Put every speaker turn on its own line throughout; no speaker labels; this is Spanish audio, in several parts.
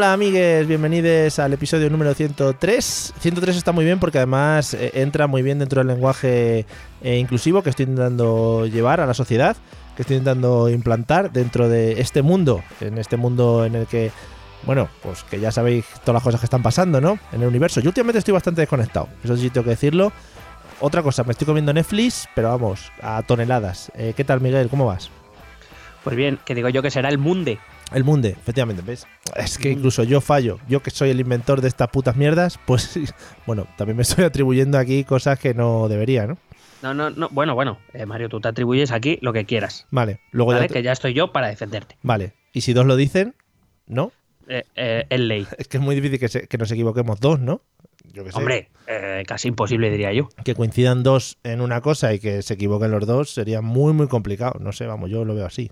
Hola amigues, bienvenidos al episodio número 103. 103 está muy bien porque además eh, entra muy bien dentro del lenguaje eh, inclusivo que estoy intentando llevar a la sociedad, que estoy intentando implantar dentro de este mundo, en este mundo en el que, bueno, pues que ya sabéis todas las cosas que están pasando, ¿no? En el universo. Yo últimamente estoy bastante desconectado, eso sí tengo que decirlo. Otra cosa, me estoy comiendo Netflix, pero vamos, a toneladas. Eh, ¿Qué tal Miguel? ¿Cómo vas?
Pues bien, que digo yo que será el Munde.
El Munde, efectivamente, ¿ves? Es que incluso yo fallo. Yo que soy el inventor de estas putas mierdas, pues bueno, también me estoy atribuyendo aquí cosas que no debería, ¿no?
No, no, no. Bueno, bueno, eh, Mario, tú te atribuyes aquí lo que quieras.
Vale, luego
¿Vale?
ya. te-
Que ya estoy yo para defenderte.
Vale, y si dos lo dicen, ¿no?
Eh, eh, es ley.
Es que es muy difícil que, se- que nos equivoquemos dos, ¿no? Yo que sé.
Hombre, eh, casi imposible diría yo.
Que coincidan dos en una cosa y que se equivoquen los dos sería muy, muy complicado. No sé, vamos, yo lo veo así.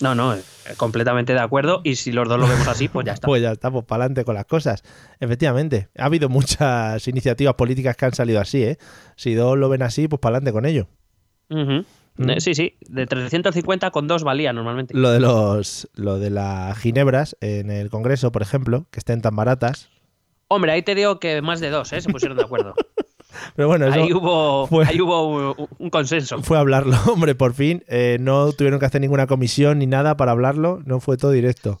No, no, eh, completamente de acuerdo. Y si los dos lo vemos así, pues ya está.
Pues ya estamos para adelante con las cosas. Efectivamente, ha habido muchas iniciativas políticas que han salido así, ¿eh? Si dos lo ven así, pues para adelante con ello. Mm.
Eh, Sí, sí, de 350 con dos valía normalmente.
Lo de los lo de las ginebras en el Congreso, por ejemplo, que estén tan baratas.
Hombre, ahí te digo que más de dos, ¿eh? Se pusieron de acuerdo.
Pero bueno, eso
ahí hubo,
fue-
ahí hubo un, un consenso.
fue hablarlo, hombre, por fin. Eh, no tuvieron que hacer ninguna comisión ni nada para hablarlo, no fue todo directo.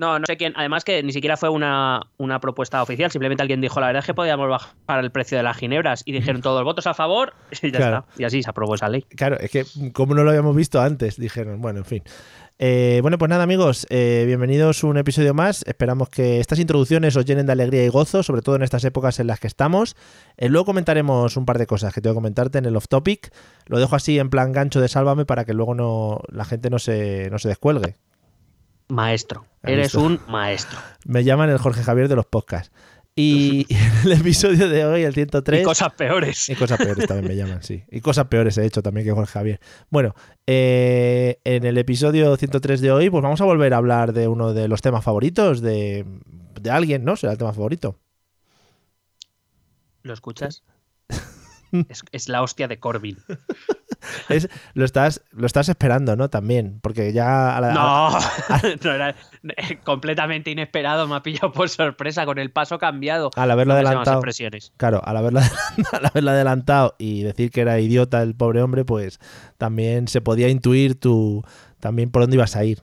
No, no sé quién. Además que ni siquiera fue una, una propuesta oficial. Simplemente alguien dijo, la verdad es que podíamos bajar el precio de las ginebras. Y dijeron todos votos a favor y ya
Claro.
está. Y así se aprobó esa ley.
Claro, es que como no lo habíamos visto antes, dijeron, bueno, en fin. Eh, bueno, pues nada, amigos, eh, bienvenidos a un episodio más. Esperamos que estas introducciones os llenen de alegría y gozo, sobre todo en estas épocas en las que estamos. Eh, luego comentaremos un par de cosas que tengo que comentarte en el off topic. Lo dejo así en plan gancho de sálvame para que luego no la gente no se, no se descuelgue.
Maestro.
¿Has
Eres
visto?
un maestro.
Me llaman el Jorge Javier de los podcasts. Y en el episodio de hoy, el 103.
Y cosas peores.
Y cosas peores también me llaman, sí. Y cosas peores he hecho también que Jorge Javier. Bueno, eh, en el episodio 103 de hoy, pues vamos a volver a hablar de uno de los temas favoritos de, de alguien, ¿no? Será el tema favorito.
¿Lo escuchas? Es, es la hostia de Corbyn.
Es, lo, estás, lo estás esperando, ¿no? También, porque ya... a la-
No, no era eh, completamente inesperado. Me ha pillado por sorpresa con el paso cambiado.
Al haberlo adelantado. Claro, al haberlo, al haberlo adelantado y decir que era idiota el pobre hombre, pues también se podía intuir tu, también por dónde ibas a ir.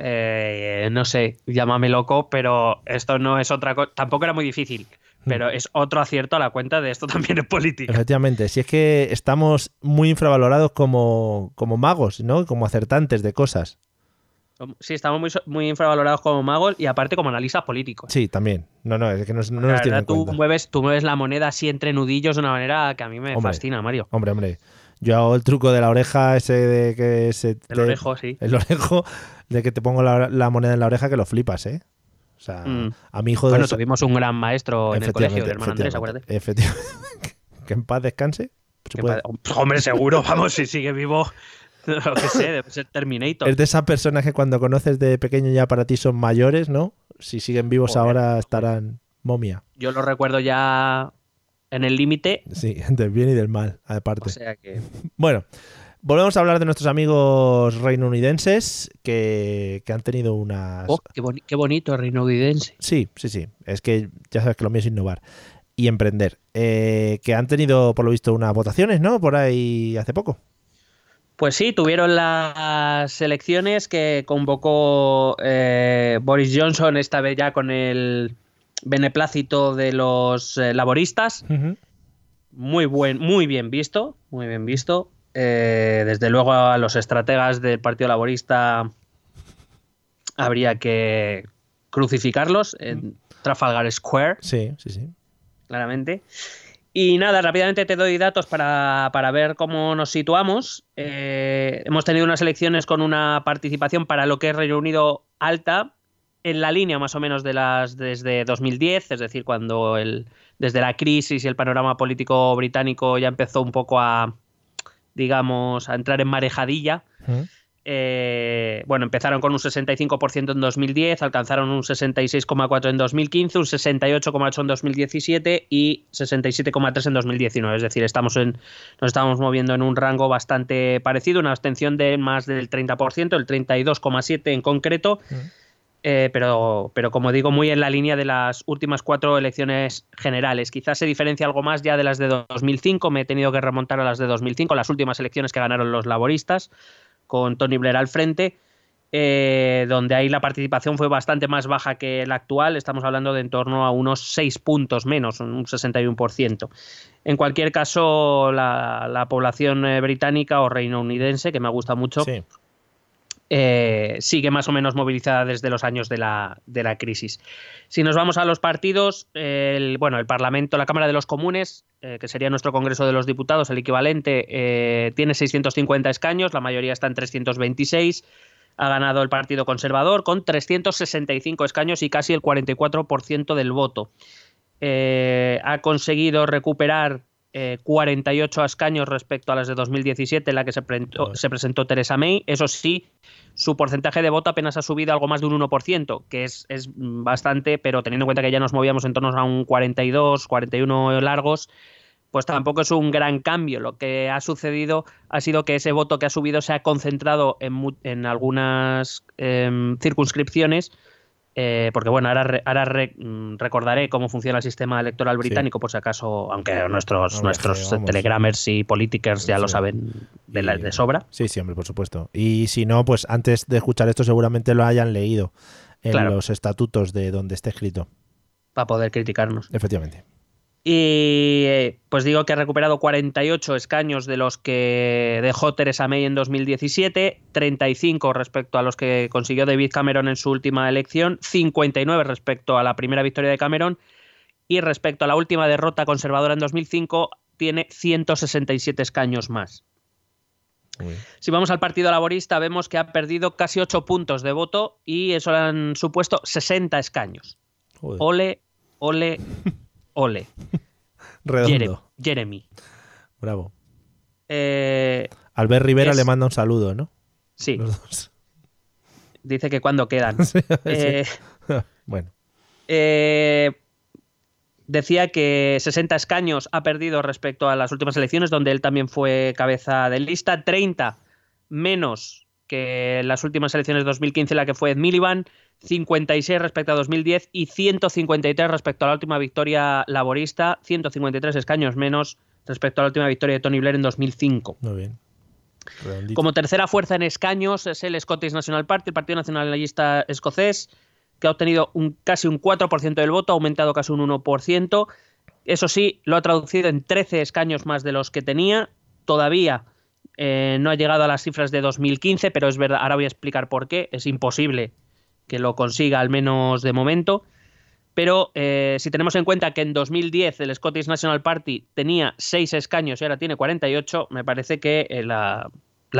Eh, no sé, llámame loco, pero esto no es otra cosa. Tampoco era muy difícil. Pero es otro acierto a la cuenta de esto también es política.
Efectivamente, si es que estamos muy infravalorados como, como magos, ¿no? Como acertantes de cosas.
Sí, estamos muy, muy infravalorados como magos y aparte como analistas políticos.
Sí, también. No, no, es que no, nos tienen en
tú
cuenta.
mueves, tú mueves la moneda así entre nudillos de una manera que a mí me
Hombre.
fascina, Mario.
Hombre, hombre. Yo hago el truco de la oreja, ese de que se.
El
te-
orejo, sí.
El orejo, de que te pongo la, la moneda en la oreja que lo flipas, ¿eh? O sea,
Mm.
a mi hijo
Bueno,
de.
tuvimos un gran maestro en el colegio, el hermano Andrés, acuérdate.
efectivamente. que en paz descanse. Se puede-
Hombre, seguro, vamos, si sigue vivo, lo que sé, debe ser Terminator.
Es de esas personas que cuando conoces de pequeño ya para ti son mayores, ¿no? Si siguen vivos
Joder,
ahora estarán momia.
Yo lo recuerdo ya en el límite,
Sí, del bien y del mal, aparte.
o sea que...
Bueno, volvemos a hablar de nuestros amigos reinounidenses que, que han tenido unas...
Oh, qué, boni- qué bonito el reinovidense.
Sí, sí, sí. Es que ya sabes que lo mío es innovar y emprender. Eh, que han tenido, por lo visto, unas votaciones, ¿no? Por ahí hace poco.
Pues sí, tuvieron las elecciones que convocó eh, Boris Johnson, esta vez ya con el beneplácito de los eh, laboristas. Muy buen, muy bien visto, muy bien visto. Eh, desde luego a los estrategas del Partido Laborista habría que crucificarlos en Trafalgar Square.
Sí, sí, sí.
Claramente. Y nada, rápidamente te doy datos para, ver cómo nos situamos. Eh, hemos tenido unas elecciones con una participación para lo que es Reino Unido alta, en la línea más o menos de las desde 2010, es decir, cuando el, desde la crisis y el panorama político británico ya empezó un poco a, digamos, a entrar en marejadilla. Eh, bueno, empezaron con un 65% en 2010, alcanzaron un 66,4% en 2015, un 68,8% en 2017 y 67,3% en 2019. Es decir, estamos en, nos estamos moviendo en un rango bastante parecido, una abstención de más del 30%, el 32,7% en concreto. Eh, pero, pero como digo, muy en la línea de las últimas cuatro elecciones generales. Quizás se diferencia algo más ya de las de 2005, me he tenido que remontar a las de 2005, las últimas elecciones que ganaron los laboristas con Tony Blair al frente, eh, donde ahí la participación fue bastante más baja que la actual, estamos hablando de en torno a unos 6 puntos menos, un 61%. En cualquier caso, la, población eh, británica o reino unidense, que me gusta mucho, eh, sigue más o menos movilizada desde los años de la, de la crisis. Si nos vamos a los partidos, el, bueno, el Parlamento, la Cámara de los Comunes, eh, que sería nuestro Congreso de los Diputados, el equivalente, eh, tiene 650 escaños, la mayoría está en 326. Ha ganado el Partido Conservador con 365 escaños y casi el 44% del voto. ha conseguido recuperar 48 escaños respecto a las de 2017, en la que se, se presentó Teresa May. Eso sí, su porcentaje de voto apenas ha subido algo más de un 1%, que es, bastante, pero teniendo en cuenta que ya nos movíamos en torno a un 42, 41 largos, pues tampoco es un gran cambio. Lo que ha sucedido ha sido que ese voto que ha subido se ha concentrado en, algunas em, circunscripciones eh, porque bueno, ahora, ahora mm, recordaré cómo funciona el sistema electoral británico, por si acaso, aunque nuestros, nuestros telegramers y politikers ya lo saben de, de, sobra.
Sí, sí, hombre, por supuesto. Y si no, pues antes de escuchar esto seguramente lo hayan leído en los estatutos de donde esté escrito.
Para poder criticarnos.
Efectivamente.
Y eh, pues digo que ha recuperado 48 escaños de los que dejó Theresa May en 2017, 35 respecto a los que consiguió David Cameron en su última elección, 59 respecto a la primera victoria de Cameron y respecto a la última derrota conservadora en 2005 tiene 167 escaños más. Si vamos al Partido Laborista vemos que ha perdido casi 8 puntos de voto y eso le han supuesto 60 escaños. Ole, ole, Ole.
Redondo.
Jeremy.
Bravo.
Eh,
Albert Rivera le manda un saludo, ¿no?
Sí. Dice que cuando quedan. Eh,
bueno.
Eh, decía que 60 escaños ha perdido respecto a las últimas elecciones, donde él también fue cabeza de lista. 30 menos que las últimas elecciones de 2015, la que fue Ed Miliband. 56 respecto a 2010 y 153 respecto a la última victoria laborista, 153 escaños menos respecto a la última victoria de Tony Blair en 2005.
Muy bien.
Como tercera fuerza en escaños es el Scottish National Party, el Partido Nacionalista Escocés, que ha obtenido un, casi un 4% del voto, ha aumentado casi un 1%. Eso sí, lo ha traducido en 13 escaños más de los que tenía. Todavía eh, no ha llegado a las cifras de 2015, pero es verdad, ahora voy a explicar por qué. Es imposible que lo consiga al menos de momento. Pero eh, si tenemos en cuenta que en 2010 el Scottish National Party tenía 6 escaños y ahora tiene 48, me parece que eh, la,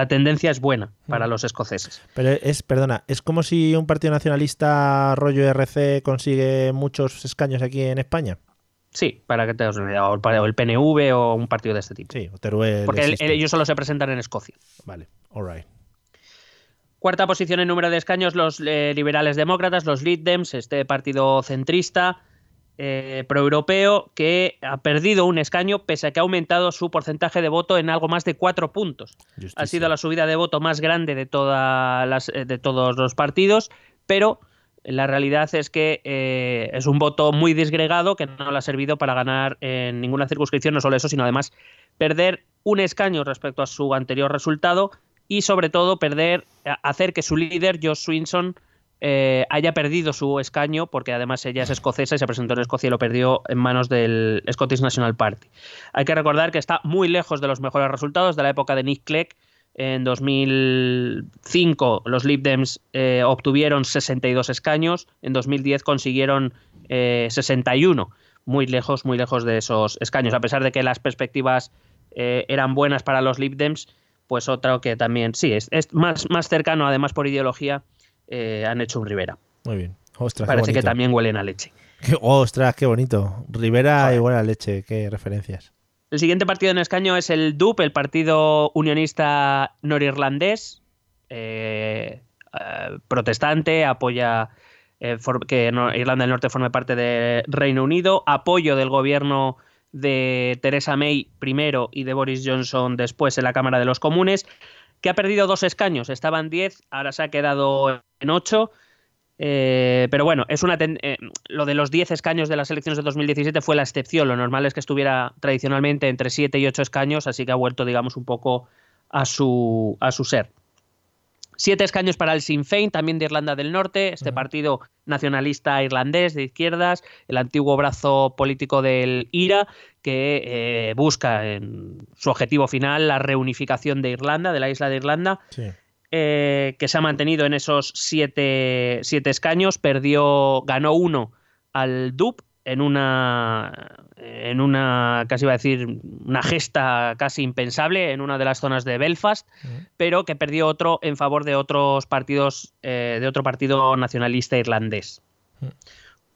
tendencia es buena para mm. los escoceses.
Pero es, perdona, es como si un partido nacionalista rollo RC consigue muchos escaños aquí en España.
Sí, para que te o el PNV o un partido de este tipo.
Sí, o Teruel.
Porque ellos solo se presentan en Escocia.
Vale, alright.
Cuarta posición en número de escaños, los eh, liberales demócratas, los Lead Dems, este partido centrista eh, proeuropeo que ha perdido un escaño pese a que ha aumentado su porcentaje de voto en algo más de cuatro puntos. Ha sido la subida de voto más grande de, todas las, eh, de todos los partidos, pero la realidad es que es un voto muy disgregado que no le ha servido para ganar en ninguna circunscripción, no solo eso, sino además perder un escaño respecto a su anterior resultado y sobre todo perder, hacer que su líder, Josh Swinson, eh, haya perdido su escaño, porque además ella es escocesa y se presentó en Escocia y lo perdió en manos del Scottish National Party. Hay que recordar que está muy lejos de los mejores resultados de la época de Nick Clegg. En 2005 los Lib Dems eh, obtuvieron 62 escaños, en 2010 consiguieron 61, eh, muy lejos, muy lejos de esos escaños, a pesar de que las perspectivas eran buenas para los Lib Dems, pues otro que también, sí, es, es más, más cercano además por ideología eh, han hecho un Rivera.
Muy bien. Ostras,
Parece que también huelen a leche.
ostras, qué bonito. Rivera y huele a leche, qué referencias.
El siguiente partido en escaño es el DUP, el Partido Unionista Norirlandés, eh, eh, protestante, apoya que Irlanda del Norte forme parte del Reino Unido, apoyo del gobierno de Theresa May primero y de Boris Johnson después en la Cámara de los Comunes que ha perdido dos escaños. Estaban 10, ahora se ha quedado en 8. Eh, pero bueno, es una eh, lo de los 10 escaños de las elecciones de 2017 fue la excepción. Lo normal es que estuviera tradicionalmente entre 7 y 8 escaños, así que ha vuelto, digamos, un poco a su, a su ser. Siete escaños para el Sinn Féin, también de Irlanda del Norte, este partido nacionalista irlandés de izquierdas, el antiguo brazo político del IRA, que eh, busca en su objetivo final la reunificación de Irlanda, de la isla de Irlanda. Eh, que se ha mantenido en esos siete, siete escaños, perdió, ganó uno al DUP en una, en una, casi iba a decir, una gesta casi impensable en una de las zonas de Belfast, pero que perdió otro en favor de otros partidos, eh, de otro partido nacionalista irlandés.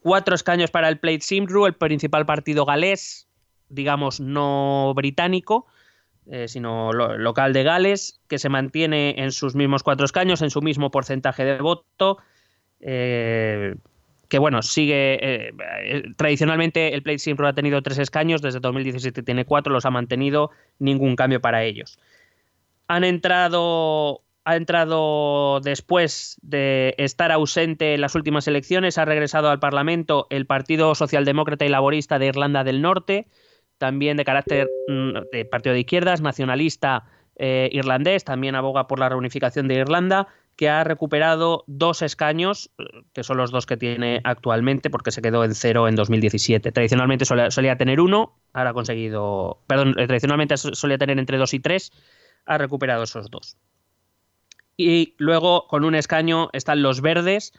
Cuatro escaños para el Plate Simru, el principal partido galés, digamos no británico, eh, sino local de Gales, que se mantiene en sus mismos cuatro escaños, en su mismo porcentaje de voto. Eh, que bueno, sigue eh, eh, tradicionalmente el Plate siempre ha tenido tres escaños, desde 2017 tiene cuatro, los ha mantenido, ningún cambio para ellos. Han entrado ha entrado después de estar ausente en las últimas elecciones, ha regresado al Parlamento el Partido Socialdemócrata y Laborista de Irlanda del Norte, también de carácter mm, de partido de izquierdas, nacionalista eh, irlandés, también aboga por la reunificación de Irlanda, que ha recuperado dos escaños, que son los dos que tiene actualmente, porque se quedó en cero en 2017. Tradicionalmente solía, tener uno, ahora ha conseguido, perdón, eh, tradicionalmente solía tener entre dos y tres, ha recuperado esos dos. Y luego, con un escaño, están los verdes,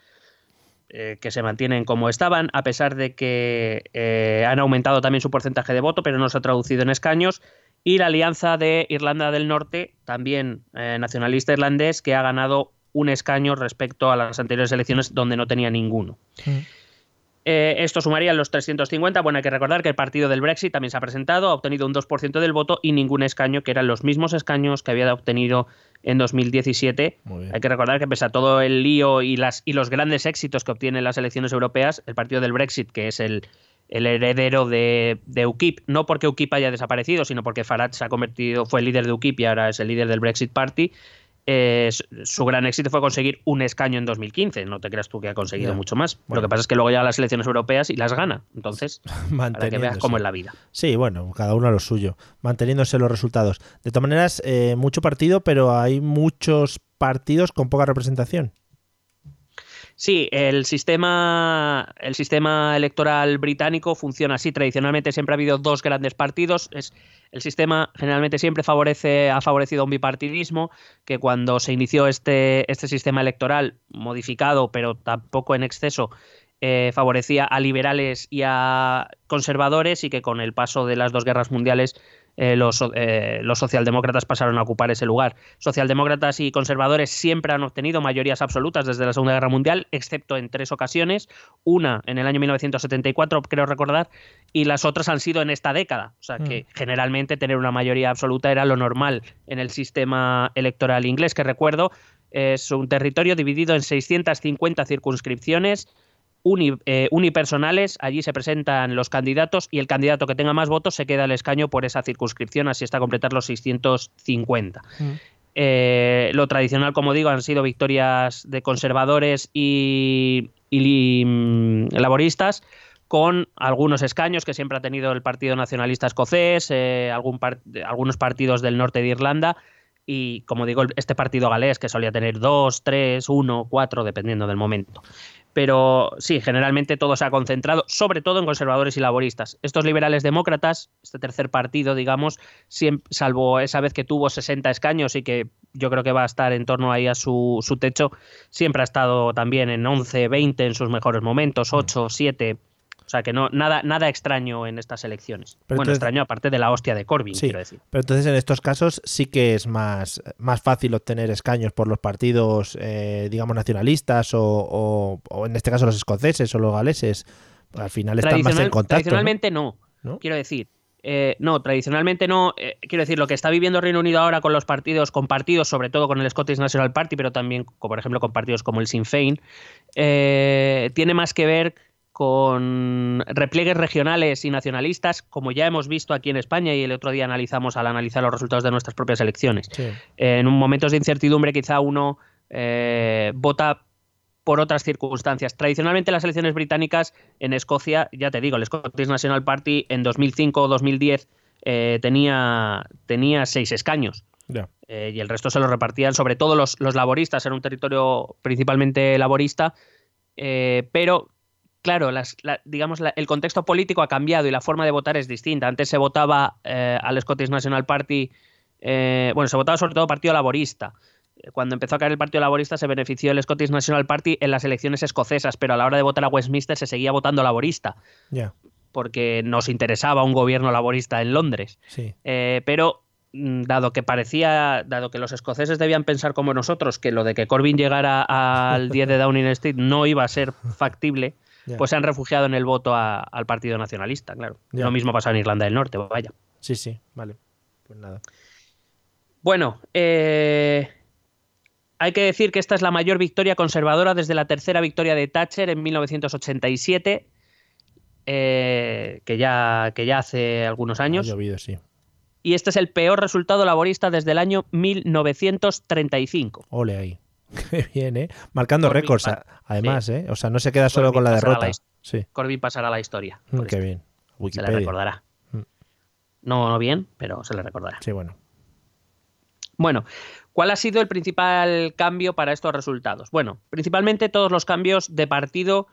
eh, que se mantienen como estaban, a pesar de que eh, han aumentado también su porcentaje de voto, pero no se ha traducido en escaños. Y la alianza de Irlanda del Norte, también nacionalista irlandés, que ha ganado un escaño respecto a las anteriores elecciones donde no tenía ninguno. Mm. Eh, esto sumaría los 350. Bueno, hay que recordar que el partido del Brexit también se ha presentado, ha obtenido un 2% del voto y ningún escaño, que eran los mismos escaños que había obtenido en 2017. Hay que recordar que pese a todo el lío y, las, y los grandes éxitos que obtienen las elecciones europeas, el partido del Brexit, que es el, heredero de, UKIP, no porque UKIP haya desaparecido, sino porque Farage se ha convertido, fue el líder de UKIP y ahora es el líder del Brexit Party, eh, su gran éxito fue conseguir un escaño en 2015. No te creas tú que ha conseguido mucho más. Lo que pasa es que luego ya las elecciones europeas y las gana. Entonces, para que veas cómo es la vida.
Sí, bueno, cada uno a lo suyo, manteniéndose los resultados. De todas maneras, eh, mucho partido, pero hay muchos partidos con poca representación.
Sí, el sistema, el sistema electoral británico funciona así. Tradicionalmente siempre ha habido dos grandes partidos. Es, el sistema generalmente siempre favorece, ha favorecido un bipartidismo, que cuando se inició este, este sistema electoral modificado, pero tampoco en exceso, eh, favorecía a liberales y a conservadores y que con el paso de las dos guerras mundiales eh, los, eh, los, socialdemócratas pasaron a ocupar ese lugar. Socialdemócratas y conservadores siempre han obtenido mayorías absolutas desde la Segunda Guerra Mundial, excepto en tres ocasiones, una en el año 1974, creo recordar, y las otras han sido en esta década. O sea que mm. generalmente tener una mayoría absoluta era lo normal en el sistema electoral inglés, que recuerdo es un territorio dividido en 650 circunscripciones eh, unipersonales, allí se presentan los candidatos y el candidato que tenga más votos se queda al escaño por esa circunscripción, así hasta completar los 650. Mm. Eh, lo tradicional, como digo, han sido victorias de conservadores y, mm, laboristas, con algunos escaños que siempre ha tenido el Partido Nacionalista Escocés, eh, algún algunos partidos del norte de Irlanda, y como digo, este partido galés que solía tener dos, tres, uno, cuatro, dependiendo del momento. Pero sí, generalmente todo se ha concentrado, sobre todo en conservadores y laboristas. Estos liberales demócratas, este tercer partido, digamos, salvo esa vez que tuvo 60 escaños y que yo creo que va a estar en torno ahí a su, su techo, siempre ha estado también en 11, 20 en sus mejores momentos, 8, 7. O sea que no, nada, nada extraño en estas elecciones. bueno, extraño aparte de la hostia de Corbyn, quiero decir.
Pero entonces en estos casos sí que es más, más fácil obtener escaños por los partidos, eh, digamos, nacionalistas o, en este caso los escoceses o los galeses. Al final están más en contacto.
Tradicionalmente ¿no? Quiero decir. Eh, no, tradicionalmente no. Eh, quiero decir, lo que está viviendo Reino Unido ahora con los partidos, con partidos, sobre todo con el Scottish National Party, pero también, por ejemplo, con partidos como el Sinn Féin, tiene más que ver con repliegues regionales y nacionalistas, como ya hemos visto aquí en España y el otro día analizamos al analizar los resultados de nuestras propias elecciones. En un momentos de incertidumbre quizá uno eh, vota por otras circunstancias. Tradicionalmente las elecciones británicas en Escocia, ya te digo, el Scottish National Party en 2005 o 2010 eh, tenía, tenía seis escaños. Eh, y el resto se lo repartían sobre todo los, los laboristas, en un territorio principalmente laborista, pero claro, digamos, el contexto político ha cambiado y la forma de votar es distinta. Antes se votaba eh, al Scottish National Party, eh, bueno, se votaba sobre todo Partido Laborista. Cuando empezó a caer el Partido Laborista se benefició el Scottish National Party en las elecciones escocesas, pero a la hora de votar a Westminster se seguía votando laborista. Porque nos interesaba un gobierno laborista en Londres. Eh, pero mm, dado que parecía, dado que los escoceses debían pensar como nosotros, que lo de que Corbyn llegara al 10 de Downing Street no iba a ser factible, pues se han refugiado en el voto al Partido Nacionalista, claro. Lo mismo pasa en Irlanda del Norte, vaya.
Sí, sí, vale. Pues nada.
Bueno, eh, hay que decir que esta es la mayor victoria conservadora desde la tercera victoria de Thatcher en 1987, eh, que, ya, que ya hace algunos años.
Ha llovido, sí.
Y este es el peor resultado laborista desde el año 1935.
Ole ahí. Qué bien, ¿eh? Marcando récords, además, ¿eh? O sea, no se queda solo con la derrota. sí.
Corbyn pasará a la historia.
Mm, qué bien.
Se le recordará. Mm. No, no bien, pero se le recordará.
Sí, bueno.
Bueno, ¿cuál ha sido el principal cambio para estos resultados? Bueno, principalmente todos los cambios de partido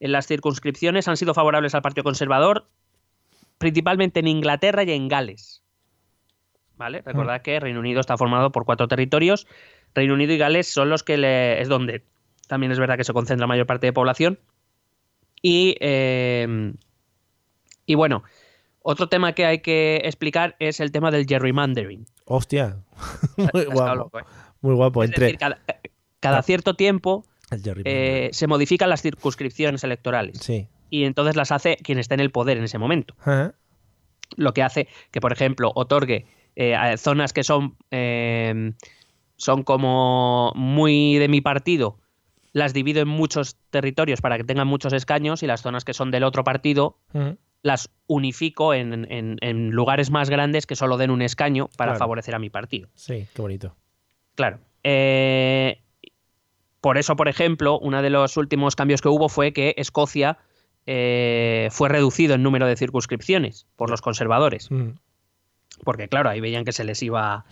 en las circunscripciones han sido favorables al Partido Conservador, principalmente en Inglaterra y en Gales. ¿Vale? Mm. Recordad que Reino Unido está formado por cuatro territorios Reino Unido y Gales son los que le, es donde también es verdad que se concentra la mayor parte de población. Y, eh, y bueno, otro tema que hay que explicar es el tema del gerrymandering.
Hostia, muy guapo. ¿eh? Muy guapo. Entre...
cada, cierto tiempo eh, se modifican las circunscripciones electorales.
Sí.
Y entonces las hace quien está en el poder en ese momento. Lo que hace que, por ejemplo, otorgue zonas que son son como muy de mi partido, las divido en muchos territorios para que tengan muchos escaños y las zonas que son del otro partido las unifico en, lugares más grandes que solo den un escaño para favorecer a mi partido.
Sí, qué bonito.
Claro. Eh, por eso, por ejemplo, uno de los últimos cambios que hubo fue que Escocia eh, fue reducido en número de circunscripciones por los conservadores. Porque, claro, ahí veían que se les iba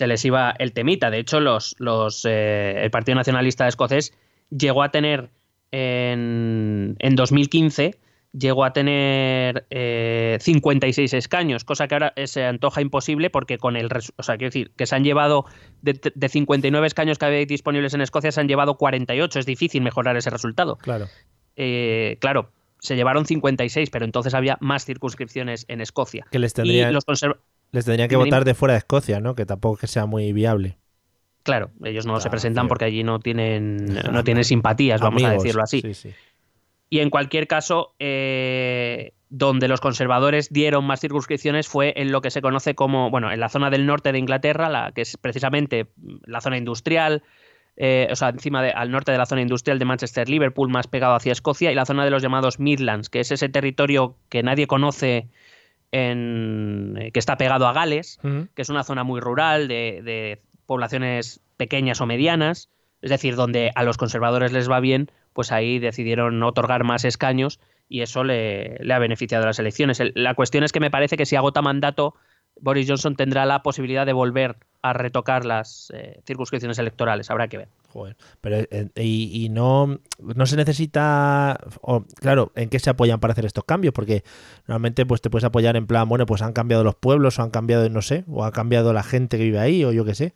se les iba el temita. De hecho, los, los, eh, el Partido Nacionalista Escocés llegó a tener en, en 2015 llegó a tener 56 eh, escaños, cosa que ahora se antoja imposible porque con el... O sea, quiero decir, que se han llevado de, de 59 escaños que había disponibles en Escocia, se han llevado 48. Es difícil mejorar ese resultado.
Claro.
Eh, claro, se llevaron 56, pero entonces había más circunscripciones en Escocia.
Que les tendrían...
Y los
les tendrían que votar de fuera de Escocia, ¿no? Que tampoco que sea muy viable.
Claro, ellos no se presentan porque allí no tienen, no tienen simpatías, vamos a decirlo así. Y en cualquier caso, eh, donde los conservadores dieron más circunscripciones fue en lo que se conoce como, bueno, en la zona del norte de Inglaterra, la, que es precisamente la zona industrial, eh, o sea, encima de, al norte de la zona industrial de Manchester, Liverpool, más pegado hacia Escocia, y la zona de los llamados Midlands, que es ese territorio que nadie conoce en, eh, que está pegado a Gales, que es una zona muy rural de, poblaciones pequeñas o medianas, es decir, donde a los conservadores les va bien, pues ahí decidieron otorgar más escaños y eso le, ha beneficiado a las elecciones. la cuestión es que me parece que si agota mandato Boris Johnson tendrá la posibilidad de volver a retocar las eh, circunscripciones electorales. Habrá que ver.
Joder, pero eh, y, y no, no se necesita, o, claro, ¿en qué se apoyan para hacer estos cambios? Porque normalmente pues te puedes apoyar en plan, bueno, pues han cambiado los pueblos o han cambiado, no sé, o ha cambiado la gente que vive ahí o yo qué sé.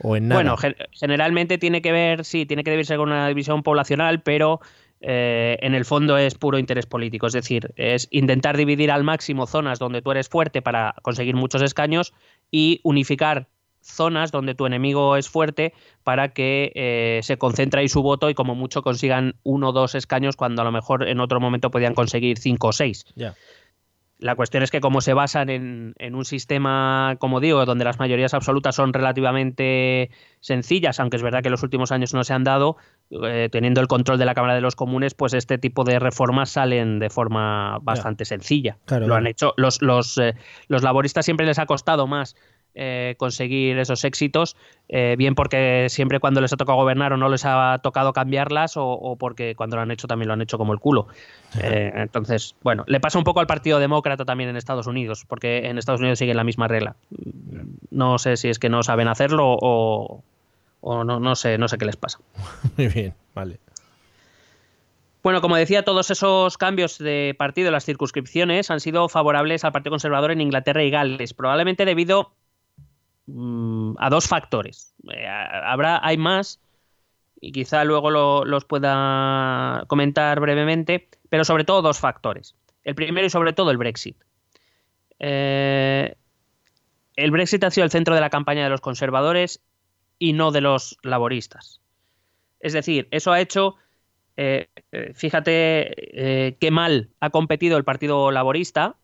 O en nada.
Bueno, gen- generalmente tiene que ver, sí, tiene que verse con una división poblacional, pero eh, en el fondo es puro interés político. Es decir, es intentar dividir al máximo zonas donde tú eres fuerte para conseguir muchos escaños y unificar zonas donde tu enemigo es fuerte para que eh, se concentre ahí su voto y como mucho consigan uno o dos escaños cuando a lo mejor en otro momento podían conseguir cinco o seis. La cuestión es que como se basan en, en un sistema, como digo, donde las mayorías absolutas son relativamente sencillas, aunque es verdad que en los últimos años no se han dado, eh, teniendo el control de la Cámara de los Comunes, pues este tipo de reformas salen de forma bastante sencilla.
Claro,
Lo han hecho, los, los, eh, los laboristas siempre les ha costado más eh, conseguir esos éxitos, eh, bien porque siempre cuando les ha tocado gobernar o no les ha tocado cambiarlas o, o porque cuando lo han hecho también lo han hecho como el culo. Eh, entonces, bueno, le pasa un poco al Partido Demócrata también en Estados Unidos, porque en Estados Unidos siguen la misma regla. No sé si es que no saben hacerlo o, o no, no sé, no sé qué les pasa.
Muy bien, vale.
Bueno, como decía, todos esos cambios de partido en las circunscripciones han sido favorables al Partido Conservador en Inglaterra y Gales, probablemente debido mm, a dos factores. Eh, habrá, hay más y quizá luego lo- los pueda comentar brevemente, pero sobre todo dos factores. El primero y sobre todo el Brexit. Eh, el Brexit ha sido el centro de la campaña de los conservadores y no de los laboristas. Es decir, eso ha hecho eh, eh, fíjate eh, qué mal ha competido el Partido Laborista.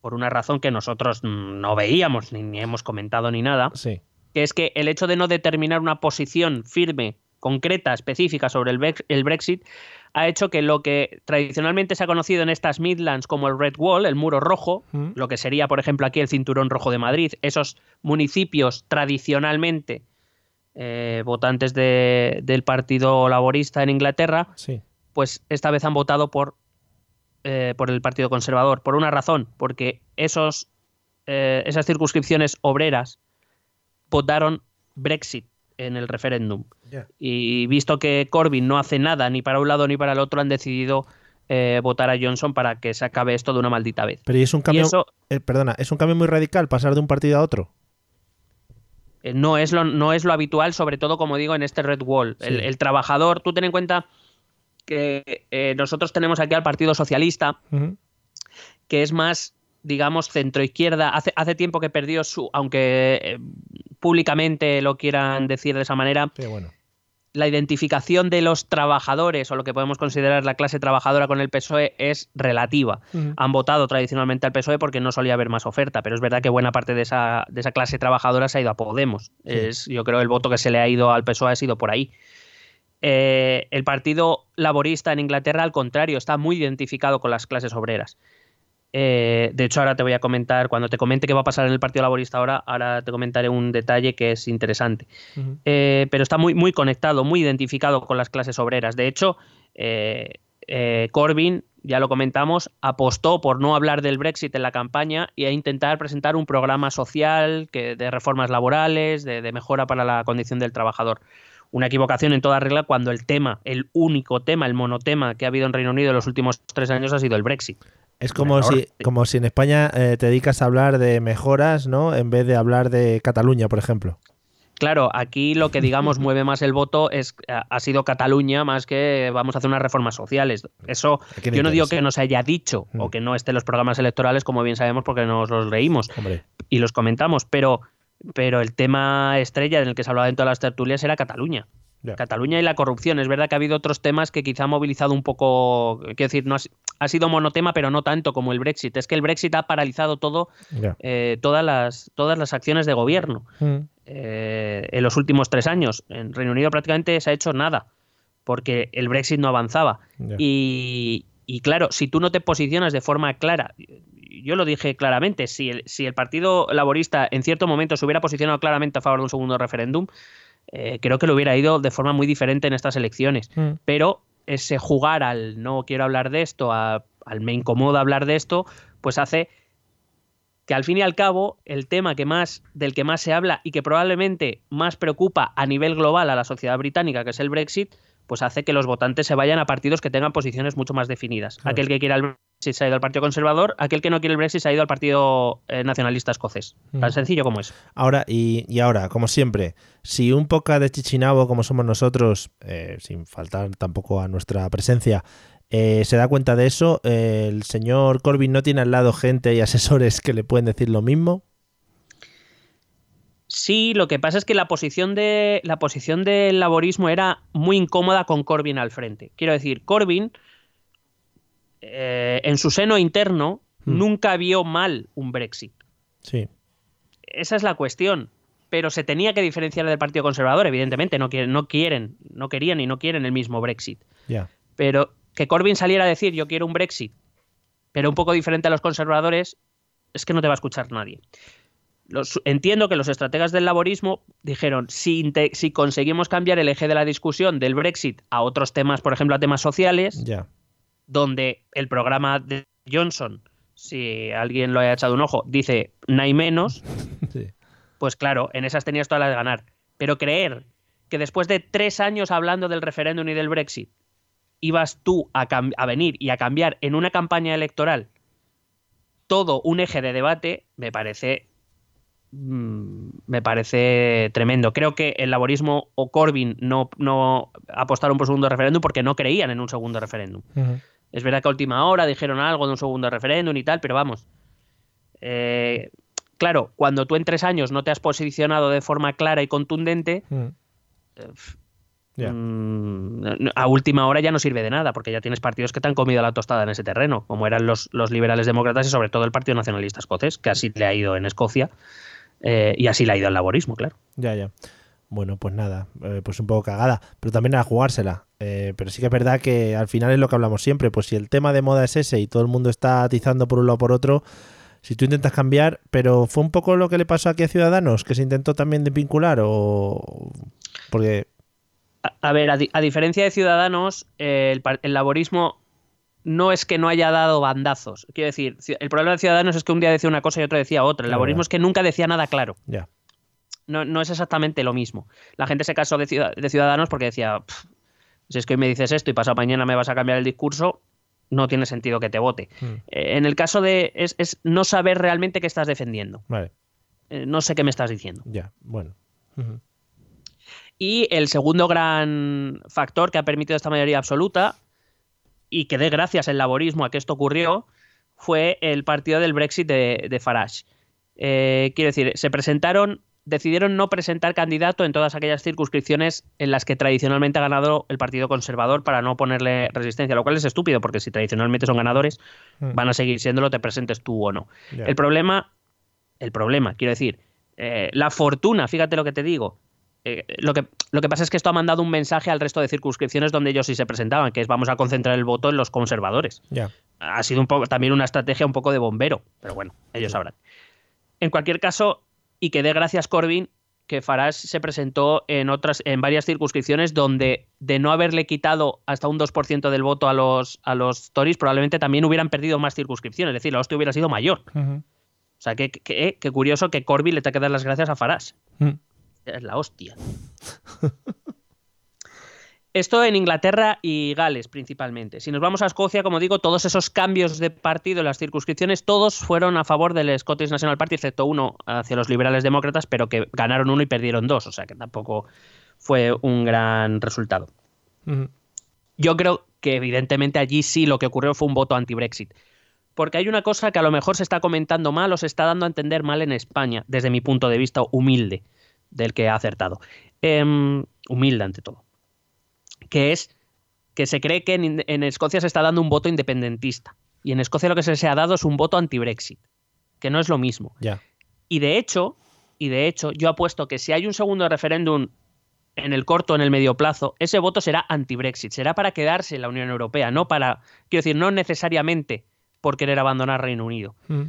Por una razón que nosotros no veíamos ni, ni hemos comentado ni nada,
Sí.
que es que el hecho de no determinar una posición firme, concreta, específica sobre el, Brex- el Brexit, ha hecho que lo que tradicionalmente se ha conocido en estas Midlands como el Red Wall, el muro rojo,
Mm.
lo que sería, por ejemplo, aquí el Cinturón Rojo de Madrid, esos municipios tradicionalmente eh, votantes de- del Partido Laborista en Inglaterra,
Sí.
pues esta vez han votado por, eh, por el Partido Conservador. Por una razón, porque esos, eh, esas circunscripciones obreras votaron Brexit en el referéndum. Y visto que Corbyn no hace nada ni para un lado ni para el otro, han decidido eh, votar a Johnson para que se acabe esto de una maldita vez.
Pero es un cambio,
eso-
perdona, es un cambio muy radical pasar de un partido a otro.
No, es lo, no es lo habitual, sobre todo, como digo, en este Red Wall. El trabajador, tú ten en cuenta que eh, nosotros tenemos aquí al Partido Socialista, que es más, digamos, centroizquierda. Hace, hace tiempo que perdió su, aunque eh, públicamente lo quieran decir de esa manera,
Sí, bueno.
la identificación de los trabajadores o lo que podemos considerar la clase trabajadora con el PSOE es relativa. Han votado tradicionalmente al PSOE porque no solía haber más oferta, pero es verdad que buena parte de esa, de esa clase trabajadora se ha ido a Podemos. Es, yo creo que el voto que se le ha ido al PSOE ha sido por ahí. Eh, el Partido Laborista en Inglaterra, al contrario, está muy identificado con las clases obreras. Eh, de hecho, ahora te voy a comentar, cuando te comente qué va a pasar en el Partido Laborista ahora, ahora te comentaré un detalle que es interesante. Eh, pero está muy, muy conectado, muy identificado con las clases obreras. De hecho, Corbyn, ya lo comentamos, apostó por no hablar del Brexit en la campaña y a intentar presentar un programa social que, de reformas laborales, de, de mejora para la condición del trabajador. Una equivocación en toda regla cuando el tema, el único tema, el monotema que ha habido en Reino Unido en los últimos tres años ha sido el Brexit.
Es como si, como si en España eh, te dedicas a hablar de mejoras, ¿no? En vez de hablar de Cataluña, por ejemplo.
Claro, aquí lo que digamos mueve más el voto es ha ha sido Cataluña más que vamos a hacer unas reformas sociales. Eso
¿A quién le
yo no digo que no se haya dicho
Mm.
o que no esté en los programas electorales, como bien sabemos porque nos los leímos
Hombre.
y los comentamos, pero pero el tema estrella en el que se hablaba en todas las tertulias era Cataluña. Cataluña y la corrupción. Es verdad que ha habido otros temas que quizá han movilizado un poco, quiero decir, no ha, si- ha sido monotema, pero no tanto como el Brexit. Es que el Brexit ha paralizado todo, eh, todas las todas las acciones de gobierno
Mm.
eh, en los últimos tres años. En Reino Unido prácticamente se ha hecho nada, porque el Brexit no avanzaba. Y claro, si tú no te posicionas de forma clara, yo lo dije claramente, si el, si el Partido Laborista en cierto momento se hubiera posicionado claramente a favor de un segundo referéndum, eh, creo que lo hubiera ido de forma muy diferente en estas elecciones.
Mm.
Pero ese jugar al no quiero hablar de esto, a- al me incomoda hablar de esto, pues hace que al fin y al cabo el tema que más del que más se habla y que probablemente más preocupa a nivel global a la sociedad británica, que es el Brexit, pues hace que los votantes se vayan a partidos que tengan posiciones mucho más definidas. Aquel que quiera el Brexit se ha ido al Partido Conservador, aquel que no quiere el Brexit se ha ido al Partido eh, Nacionalista Escocés. Tan sencillo como es.
Ahora, y, y ahora, como siempre, si un poco de chichinabo como somos nosotros, eh, sin faltar tampoco a nuestra presencia, eh, se da cuenta de eso, eh, el señor Corbyn no tiene al lado gente y asesores que le pueden decir lo mismo.
Sí, lo que pasa es que la posición de la posición del laborismo era muy incómoda con Corbyn al frente. Quiero decir, Corbyn eh, en su seno interno
Hmm.
nunca vio mal un Brexit.
Sí.
Esa es la cuestión. Pero se tenía que diferenciar del Partido Conservador, evidentemente. No quieren, no quieren, no querían y no quieren el mismo Brexit.
Ya.
Pero que Corbyn saliera a decir yo quiero un Brexit, pero un poco diferente a los conservadores, es que no te va a escuchar nadie. Los- entiendo que los estrategas del laborismo dijeron, si, si conseguimos cambiar el eje de la discusión del Brexit a otros temas, por ejemplo, a temas sociales,
Ya.
Donde el programa de Johnson, si alguien lo haya echado un ojo, dice no hay menos,
Sí.
pues claro, en esas tenías todas las de ganar. Pero creer que después de tres años hablando del referéndum y del Brexit, ibas tú a, venir y a cambiar en una campaña electoral todo un eje de debate, me parece. mm, Me parece tremendo. Creo que el laborismo o Corbyn no, no apostaron por un segundo referéndum porque no creían en un segundo referéndum. Es verdad que a última hora dijeron algo de un segundo referéndum y tal, pero vamos. Eh, claro, cuando tú en tres años no te has posicionado de forma clara y contundente,
Ujú. Ya.
mm, a última hora ya no sirve de nada, porque ya tienes partidos que te han comido la tostada en ese terreno, como eran los, los liberales demócratas y sobre todo el Partido Nacionalista Escocés, que así le ha ido en Escocia eh, y así le ha ido al laborismo, claro.
Ya, ya. Bueno, pues nada, eh, pues un poco cagada, pero también a jugársela. Eh, pero sí que es verdad que al final es lo que hablamos siempre, pues si el tema de moda es ese y todo el mundo está atizando por un lado o por otro, si tú intentas cambiar, pero fue un poco lo que le pasó aquí a Ciudadanos, que se intentó también desvincular o... Porque...
A, a ver, a, di- a diferencia de Ciudadanos, eh, el, el laborismo no es que no haya dado bandazos. Quiero decir, ci- el problema de Ciudadanos es que un día decía una cosa y otro decía otra. El laborismo es que nunca decía nada claro.
Ya.
No, no es exactamente lo mismo. La gente se casó de, Ciudad- de Ciudadanos porque decía, "Pff, si es que hoy me dices esto y pasado mañana me vas a cambiar el discurso, no tiene sentido que te vote.
Mm.
Eh, en el caso de... Es, es no saber realmente qué estás defendiendo.
Vale,
Eh, no sé qué me estás diciendo.
ya, bueno.
Y el segundo gran factor que ha permitido esta mayoría absoluta y que dé gracias el laborismo a que esto ocurrió fue el partido del Brexit de, de Farage. Eh, quiero decir, se presentaron, decidieron no presentar candidato en todas aquellas circunscripciones en las que tradicionalmente ha ganado el Partido Conservador para no ponerle resistencia, lo cual es estúpido porque si tradicionalmente son ganadores,
Mm.
van a seguir siéndolo, te presentes tú o no. El problema, el problema, quiero decir, eh, la fortuna, fíjate lo que te digo. eh, lo, que, lo que pasa es que esto ha mandado un mensaje al resto de circunscripciones donde ellos sí se presentaban, que es vamos a concentrar el voto en los conservadores.
Ya.
Ha sido un poco, también una estrategia un poco de bombero, pero bueno, ellos sabrán. En cualquier caso, y que dé gracias Corbyn, que Farage se presentó en otras, en varias circunscripciones donde de no haberle quitado hasta un 2% del voto a los, a los Tories, probablemente también hubieran perdido más circunscripciones, es decir, la hostia hubiera sido mayor.
Ujú.
O sea, que, que, eh, que curioso que Corbyn le tenga que dar las gracias a Farage.
Mm.
Es la hostia. Esto en Inglaterra y Gales principalmente. Si nos vamos a Escocia, como digo, todos esos cambios de partido en las circunscripciones, todos fueron a favor del Scottish National Party, excepto uno hacia los liberales demócratas, pero que ganaron uno y perdieron dos. O sea que tampoco fue un gran resultado. Yo creo que evidentemente allí sí lo que ocurrió fue un voto anti-Brexit. Porque hay una cosa que a lo mejor se está comentando mal o se está dando a entender mal en España, desde mi punto de vista humilde, del que ha acertado. Em, humilde ante todo. Que es que se cree que en, en Escocia se está dando un voto independentista. Y en Escocia lo que se, se ha dado es un voto anti-Brexit. Que no es lo mismo. Y de hecho, y de hecho, yo apuesto que si hay un segundo referéndum en el corto, en el medio plazo, ese voto será anti-Brexit, será para quedarse en la Unión Europea, no para, quiero decir, no necesariamente por querer abandonar Reino Unido.
Mm.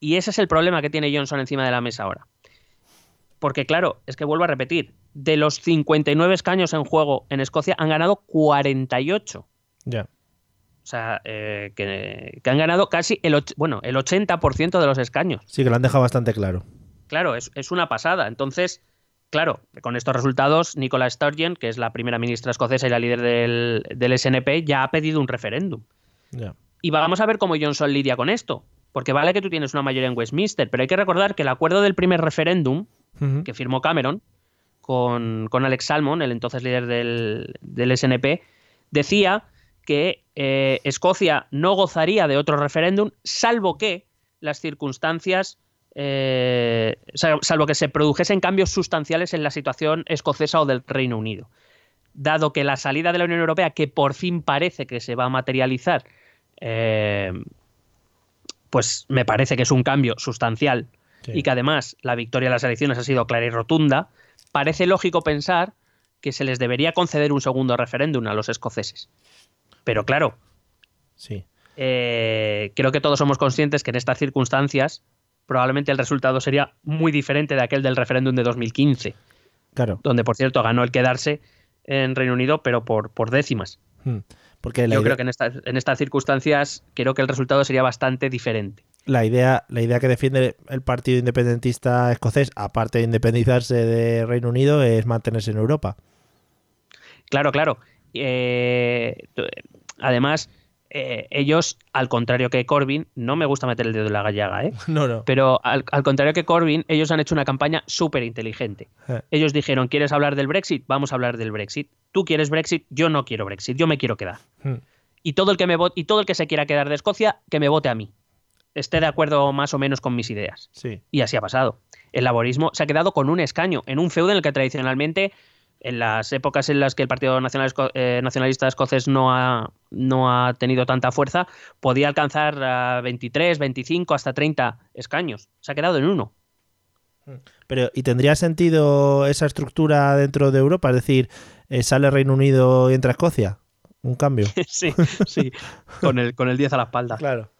Y ese es el problema que tiene Johnson encima de la mesa ahora. Porque claro, es que vuelvo a repetir, de los 59 escaños en juego en Escocia han ganado 48. O
Ya.
sea, eh, que, que han ganado casi el, bueno, el 80% de los escaños.
Sí, que lo han dejado bastante claro.
Claro, es, es una pasada. Entonces, claro, con estos resultados, Nicola Sturgeon, que es la primera ministra escocesa y la líder del, del SNP, ya ha pedido un referéndum.
Ya.
Y vamos a ver cómo Johnson lidia con esto. Porque vale que tú tienes una mayoría en Westminster, pero hay que recordar que el acuerdo del primer referéndum Que firmó Cameron con, con Alex Salmon, el entonces líder del, del SNP, decía que eh, Escocia no gozaría de otro referéndum, salvo que las circunstancias, eh, sal- salvo que se produjesen cambios sustanciales en la situación escocesa o del Reino Unido. Dado que la salida de la Unión Europea, que por fin parece que se va a materializar, eh, pues me parece que es un cambio sustancial
Sí.
y que además la victoria de las elecciones ha sido clara y rotunda, parece lógico pensar que se les debería conceder un segundo referéndum a los escoceses. Pero claro,
Sí.
eh, creo que todos somos conscientes que en estas circunstancias probablemente el resultado sería muy diferente de aquel del referéndum de 2015,
Claro.
donde por cierto ganó el quedarse en Reino Unido, pero por, por décimas.
Mm. Porque
Yo
idea,
creo que en, estas en estas circunstancias creo que el resultado sería bastante diferente.
La idea, la idea que defiende el Partido Independentista Escocés, aparte de independizarse de Reino Unido, es mantenerse en Europa.
Claro, claro. Eh, además, eh, ellos, al contrario que Corbyn, no me gusta meter el dedo en la gallaga, ¿eh?
No, no.
pero al, al contrario que Corbyn, ellos han hecho una campaña súper inteligente.
Eh.
Ellos dijeron, ¿quieres hablar del Brexit? Vamos a hablar del Brexit. Tú quieres Brexit, yo no quiero Brexit, yo me quiero quedar.
Mm.
Y todo el que me y todo el que se quiera quedar de Escocia, que me vote a mí. Esté de acuerdo más o menos con mis ideas.
Sí.
Y así ha pasado. El laborismo se ha quedado con un escaño en un feudo en el que tradicionalmente, en las épocas en las que el Partido Nacional Esco- eh, Nacionalista Escocés no ha, no ha tenido tanta fuerza, podía alcanzar a 23, 25, hasta 30 escaños. Se ha quedado en uno.
Pero, ¿y tendría sentido esa estructura dentro de Europa? Es decir, eh, sale Reino Unido y entra Escocia. Un cambio.
sí, sí, con el, con el 10 a la espalda.
Claro.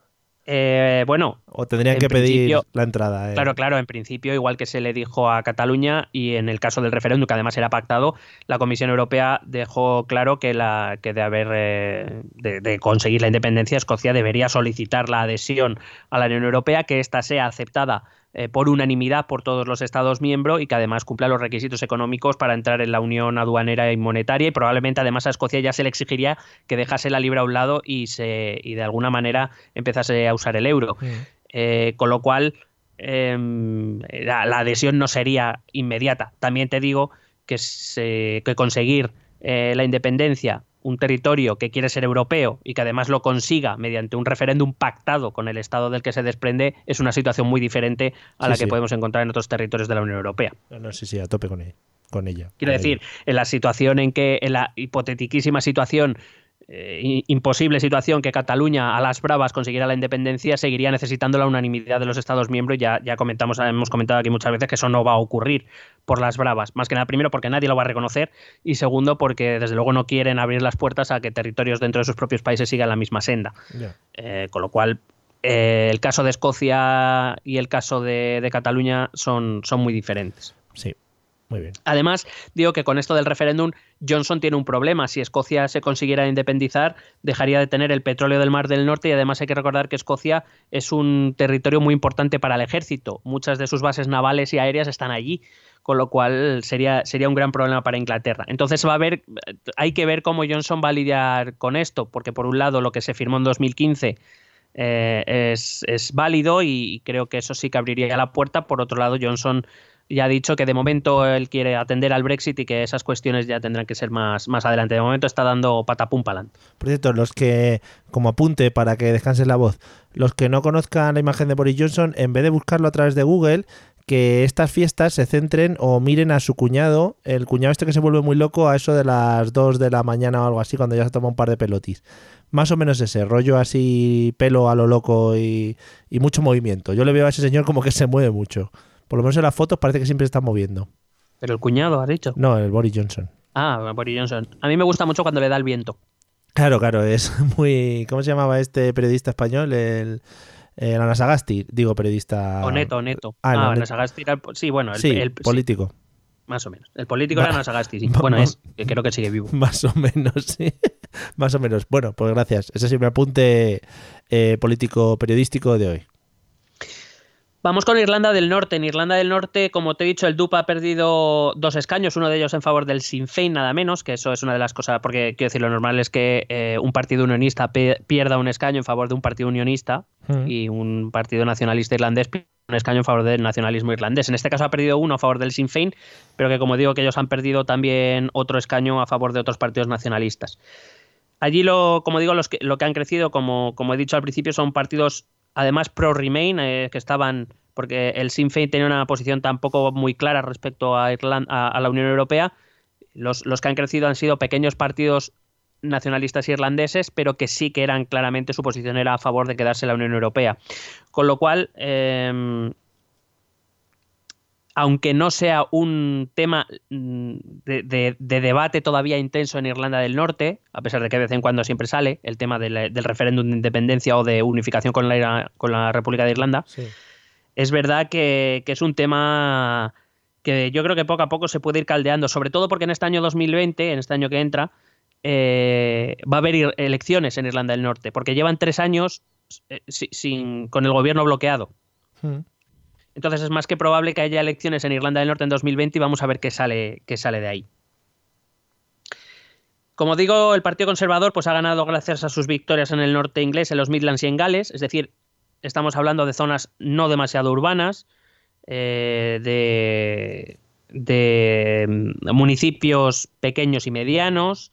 Eh, bueno,
O tendrían
En
que pedir la entrada. eh.
Claro, claro, en principio, igual que se le dijo a Cataluña y en el caso del referéndum, que además era pactado, la Comisión Europea dejó claro que, la, que de haber eh, de, de conseguir la independencia, Escocia debería solicitar la adhesión a la Unión Europea, que ésta sea aceptada eh, por unanimidad por todos los Estados miembros y que además cumpla los requisitos económicos para entrar en la Unión Aduanera y Monetaria y probablemente además a Escocia ya se le exigiría que dejase la libra a un lado y, se, y de alguna manera empezase a usar el euro. Eh, con lo cual, em, la, la adhesión no sería inmediata. También te digo que, se- que conseguir eh, la independencia, un territorio que quiere ser europeo y que además lo consiga mediante un referéndum pactado con el Estado del que se desprende, es una situación muy diferente a
Sí,
la que
sí.
podemos encontrar en otros territorios de la Unión Europea.
No, no, sí, sí, a tope con, ella. Con ella.
Quiero
Con
decir,
ella.
en la situación en que, en la hipotetiquísima situación, eh, imposible situación que Cataluña a las bravas consiguiera la independencia, seguiría necesitando la unanimidad de los Estados miembros. Ya, ya comentamos, hemos comentado aquí muchas veces que eso no va a ocurrir por las bravas. Más que nada, primero, porque nadie lo va a reconocer, y segundo, porque desde luego no quieren abrir las puertas a que territorios dentro de sus propios países sigan la misma senda. Eh, con lo cual, eh, el caso de Escocia y el caso de, de Cataluña son, son muy diferentes.
Sí,
Además, digo que con esto del referéndum, Johnson tiene un problema. Si Escocia se consiguiera independizar, dejaría de tener el petróleo del Mar del Norte y además hay que recordar que Escocia es un territorio muy importante para el ejército. Muchas de sus bases navales y aéreas están allí, con lo cual sería, sería un gran problema para Inglaterra. Entonces va a haber, hay que ver cómo Johnson va a lidiar con esto, porque por un lado lo que se firmó en 2015 eh, es, es válido y creo que eso sí que abriría la puerta. Por otro lado, Johnson ya ha dicho que de momento él quiere atender al Brexit y que esas cuestiones ya tendrán que ser más, más adelante. De momento está dando patapum palan.
Por cierto, los que, como apunte para que descanse la voz, los que no conozcan la imagen de Boris Johnson, en vez de buscarlo a través de Google, que estas fiestas se centren o miren a su cuñado, el cuñado este que se vuelve muy loco a eso de las 2 de la mañana o algo así, cuando ya se toma un par de pelotis. Más o menos ese rollo así, pelo a lo loco y, y mucho movimiento. Yo le veo a ese señor como que se mueve mucho. Por lo menos en las fotos parece que siempre está moviendo.
Pero el cuñado, has dicho.
No, el Boris Johnson.
Ah, Boris Johnson. A mí me gusta mucho cuando le da el viento.
Claro, claro, es muy... ¿Cómo se llamaba este periodista español? El, el Anasagasti, digo periodista...
O Neto, Neto.
Ah,
Ah. Anasagasti era el- Sí, bueno, el,
sí,
el- sí,
político.
más o menos. El político era Anasagasti, sí. Bueno, es, que creo que sigue vivo.
Más o menos, sí. Más o menos. Bueno, pues gracias. Ese es mi apunte eh, político periodístico de hoy.
Vamos con Irlanda del Norte. En Irlanda del Norte, como te he dicho, el DUP ha perdido dos escaños, uno de ellos en favor del Sinn Féin, nada menos, que eso es una de las cosas, porque quiero decir, lo normal es que eh, un partido unionista pierda un escaño en favor de un partido unionista mm. y un partido nacionalista irlandés un escaño en favor del nacionalismo irlandés. En este caso ha perdido uno a favor del Sinn Féin, pero que como digo que ellos han perdido también otro escaño a favor de otros partidos nacionalistas. Allí, lo, como digo, los que, lo que han crecido, como, como he dicho al principio, son partidos además pro-Remain, eh, que estaban, porque el Sinn Féin tenía una posición tampoco muy clara respecto a, a, la Unión Europea, los, los, que han crecido han sido pequeños partidos nacionalistas irlandeses, pero que sí que eran claramente su posición era a favor de quedarse en la Unión Europea. Con lo cual, em, aunque no sea un tema mm, de, debate todavía intenso en Irlanda del Norte, a pesar de que de vez en cuando siempre sale el tema del, referéndum de independencia o de unificación con la, con la República de Irlanda, es verdad que, es un tema que yo creo que poco a poco se puede ir caldeando, sobre todo porque en este año 2020, en este año que entra, eh, va a haber elecciones en Irlanda del Norte, porque llevan tres años eh, sin, con el gobierno bloqueado. Hmm. Entonces es más que probable que haya elecciones en Irlanda del Norte en 2020 y vamos a ver qué sale, qué sale de ahí. Como digo, el Partido Conservador pues, ha ganado gracias a sus victorias en el norte inglés, en los Midlands y en Gales, es decir, estamos hablando de zonas no demasiado urbanas, eh, de, de, mm, municipios pequeños y medianos,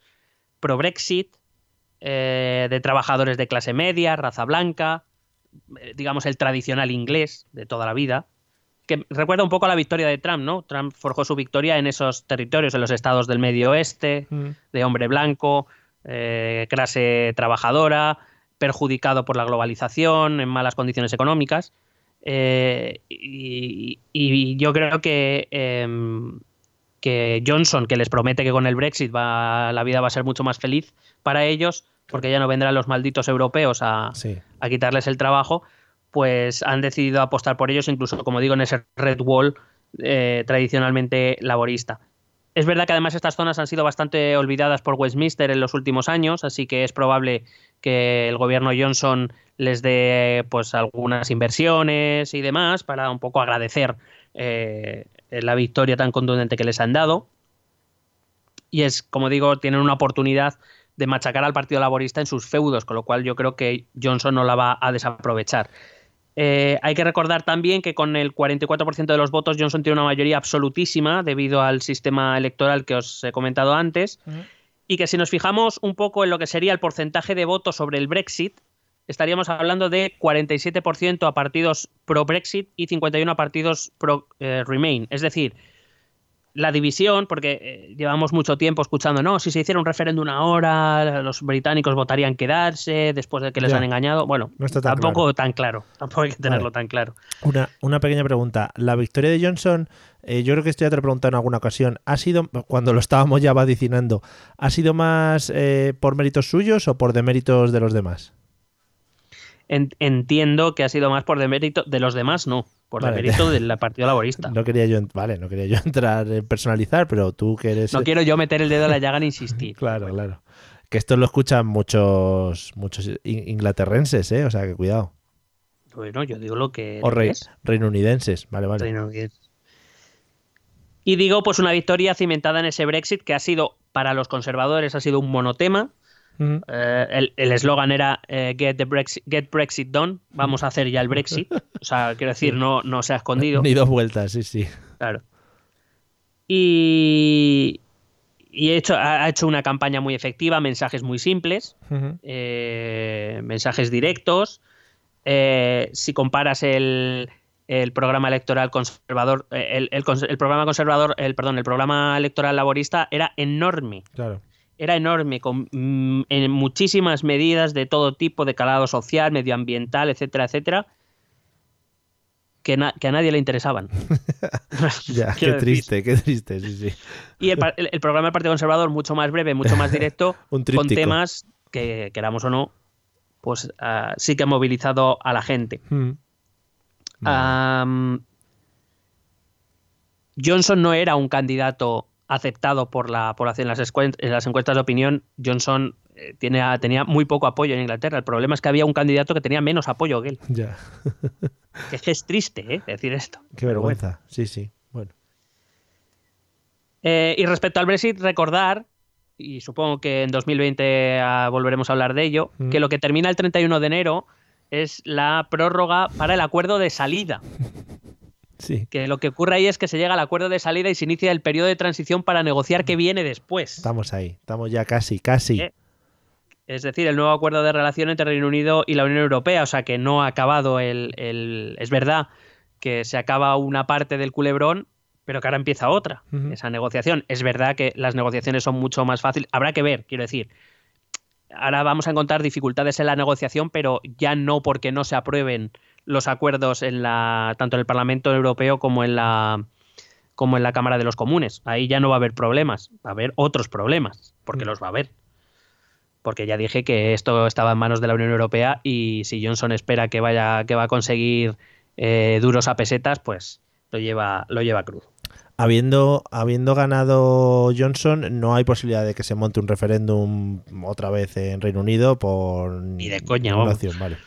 pro-Brexit, eh, de trabajadores de clase media, raza blanca, digamos el tradicional inglés de toda la vida que recuerda un poco a la victoria de Trump, ¿no? Trump forjó su victoria en esos territorios, en los estados del medio oeste, mm. de hombre blanco, eh, clase trabajadora, perjudicado por la globalización, en malas condiciones económicas. Eh, y, yo creo que, em, que Johnson, que les promete que con el Brexit va, la vida va a ser mucho más feliz para ellos, porque ya no vendrán los malditos europeos a, a quitarles el trabajo, pues han decidido apostar por ellos, incluso, como digo, en ese Red Wall eh, tradicionalmente laborista. Es verdad que además estas zonas han sido bastante olvidadas por Westminster en los últimos años, así que es probable que el gobierno Johnson les dé pues algunas inversiones y demás para un poco agradecer eh, la victoria tan contundente que les han dado. Y es, como digo, tienen una oportunidad de machacar al Partido Laborista en sus feudos, con lo cual yo creo que Johnson no la va a desaprovechar. Eh, hay que recordar también que con el 44% de los votos Johnson tiene una mayoría absolutísima debido al sistema electoral que os he comentado antes. Y que si nos fijamos un poco en lo que sería el porcentaje de votos sobre el Brexit, estaríamos hablando de 47% a partidos pro-Brexit y 51 a partidos pro-Remain. Eh, es decir, la división, porque eh, llevamos mucho tiempo escuchando, no, si se hiciera un referéndum ahora, los británicos votarían quedarse después de que les han engañado. Bueno, tampoco tan claro, tampoco hay que tenerlo tan claro.
Una, una pequeña pregunta. La victoria de Johnson, eh, yo creo que esto ya te lo he preguntado en alguna ocasión, ¿ha sido, cuando lo estábamos ya vaticinando, ¿ha sido más eh, por méritos suyos o por deméritos de los demás?
Entiendo que ha sido más por demérito de los demás, no por el mérito del Partido Laborista.
No quería yo, vale, no quería yo entrar en personalizar, pero tú que eres.
No quiero yo meter el dedo en la llaga ni insistir.
claro, claro. Que esto lo escuchan muchos, muchos inglaterrenses, ¿eh? O sea, que cuidado.
Bueno, yo digo lo que.
O reyes reinounidenses, vale, vale.
Y digo, pues una victoria cimentada en ese Brexit que ha sido, para los conservadores, ha sido un monotema eh, el eslogan era eh, get, the Brexit, get Brexit done, vamos a hacer ya el Brexit. O sea, quiero decir, no, no se ha escondido.
Ni dos vueltas, sí, sí.
Claro. Y, y hecho, ha hecho una campaña muy efectiva, mensajes muy simples, eh, mensajes directos. si comparas el, el programa electoral conservador, el, el, el, programa conservador, el perdón, el programa electoral laborista era enorme.
Claro
era enorme, con mm, en muchísimas medidas de todo tipo, de calado social, medioambiental, etcétera, etcétera, que, a nadie le interesaban.
ya, qué triste, qué triste, sí, sí.
Y el, programa del Partido Conservador, mucho más breve, mucho más directo, con temas que, queramos o no, pues ah, sí que ha movilizado a la gente. Hmm. Johnson no era un candidato aceptado por la población en las, en las encuestas de opinión, Johnson eh, tiene, tenía muy poco apoyo en Inglaterra. El problema es que había un candidato que tenía menos apoyo que él.
Ya.
que es triste, ¿eh? Decir esto.
Qué vergüenza. Sí, sí. Bueno.
Eh, y respecto al Brexit, recordar, y supongo que en 2020 ah, volveremos a hablar de ello,
Mm.
que lo que termina el 31 de enero es la prórroga para el acuerdo de salida.
Sí.
Que lo que ocurre ahí es que se llega al acuerdo de salida y se inicia el periodo de transición para negociar qué viene después.
Estamos ahí. Estamos ya casi, casi.
Eh, Es decir, el nuevo acuerdo de relación entre Reino Unido y la Unión Europea. O sea que no ha acabado el. el- es verdad que se acaba una parte del culebrón, pero que ahora empieza otra. Esa negociación. Es verdad que las negociaciones son mucho más fáciles. Habrá que ver, quiero decir. Ahora vamos a encontrar dificultades en la negociación, pero ya no porque no se aprueben los acuerdos en la, tanto en el Parlamento Europeo como en la como en la Cámara de los Comunes. Ahí ya no va a haber problemas, va a haber otros problemas, porque
Mm.
los va a haber. Porque ya dije que esto estaba en manos de la Unión Europea y si Johnson espera que vaya que va a conseguir eh, duros a pesetas, pues lo lleva lo lleva crudo.
Habiendo, habiendo ganado Johnson, no hay posibilidad de que se monte un referéndum otra vez en Reino Unido por
Ni de coña, vamos.
Vale,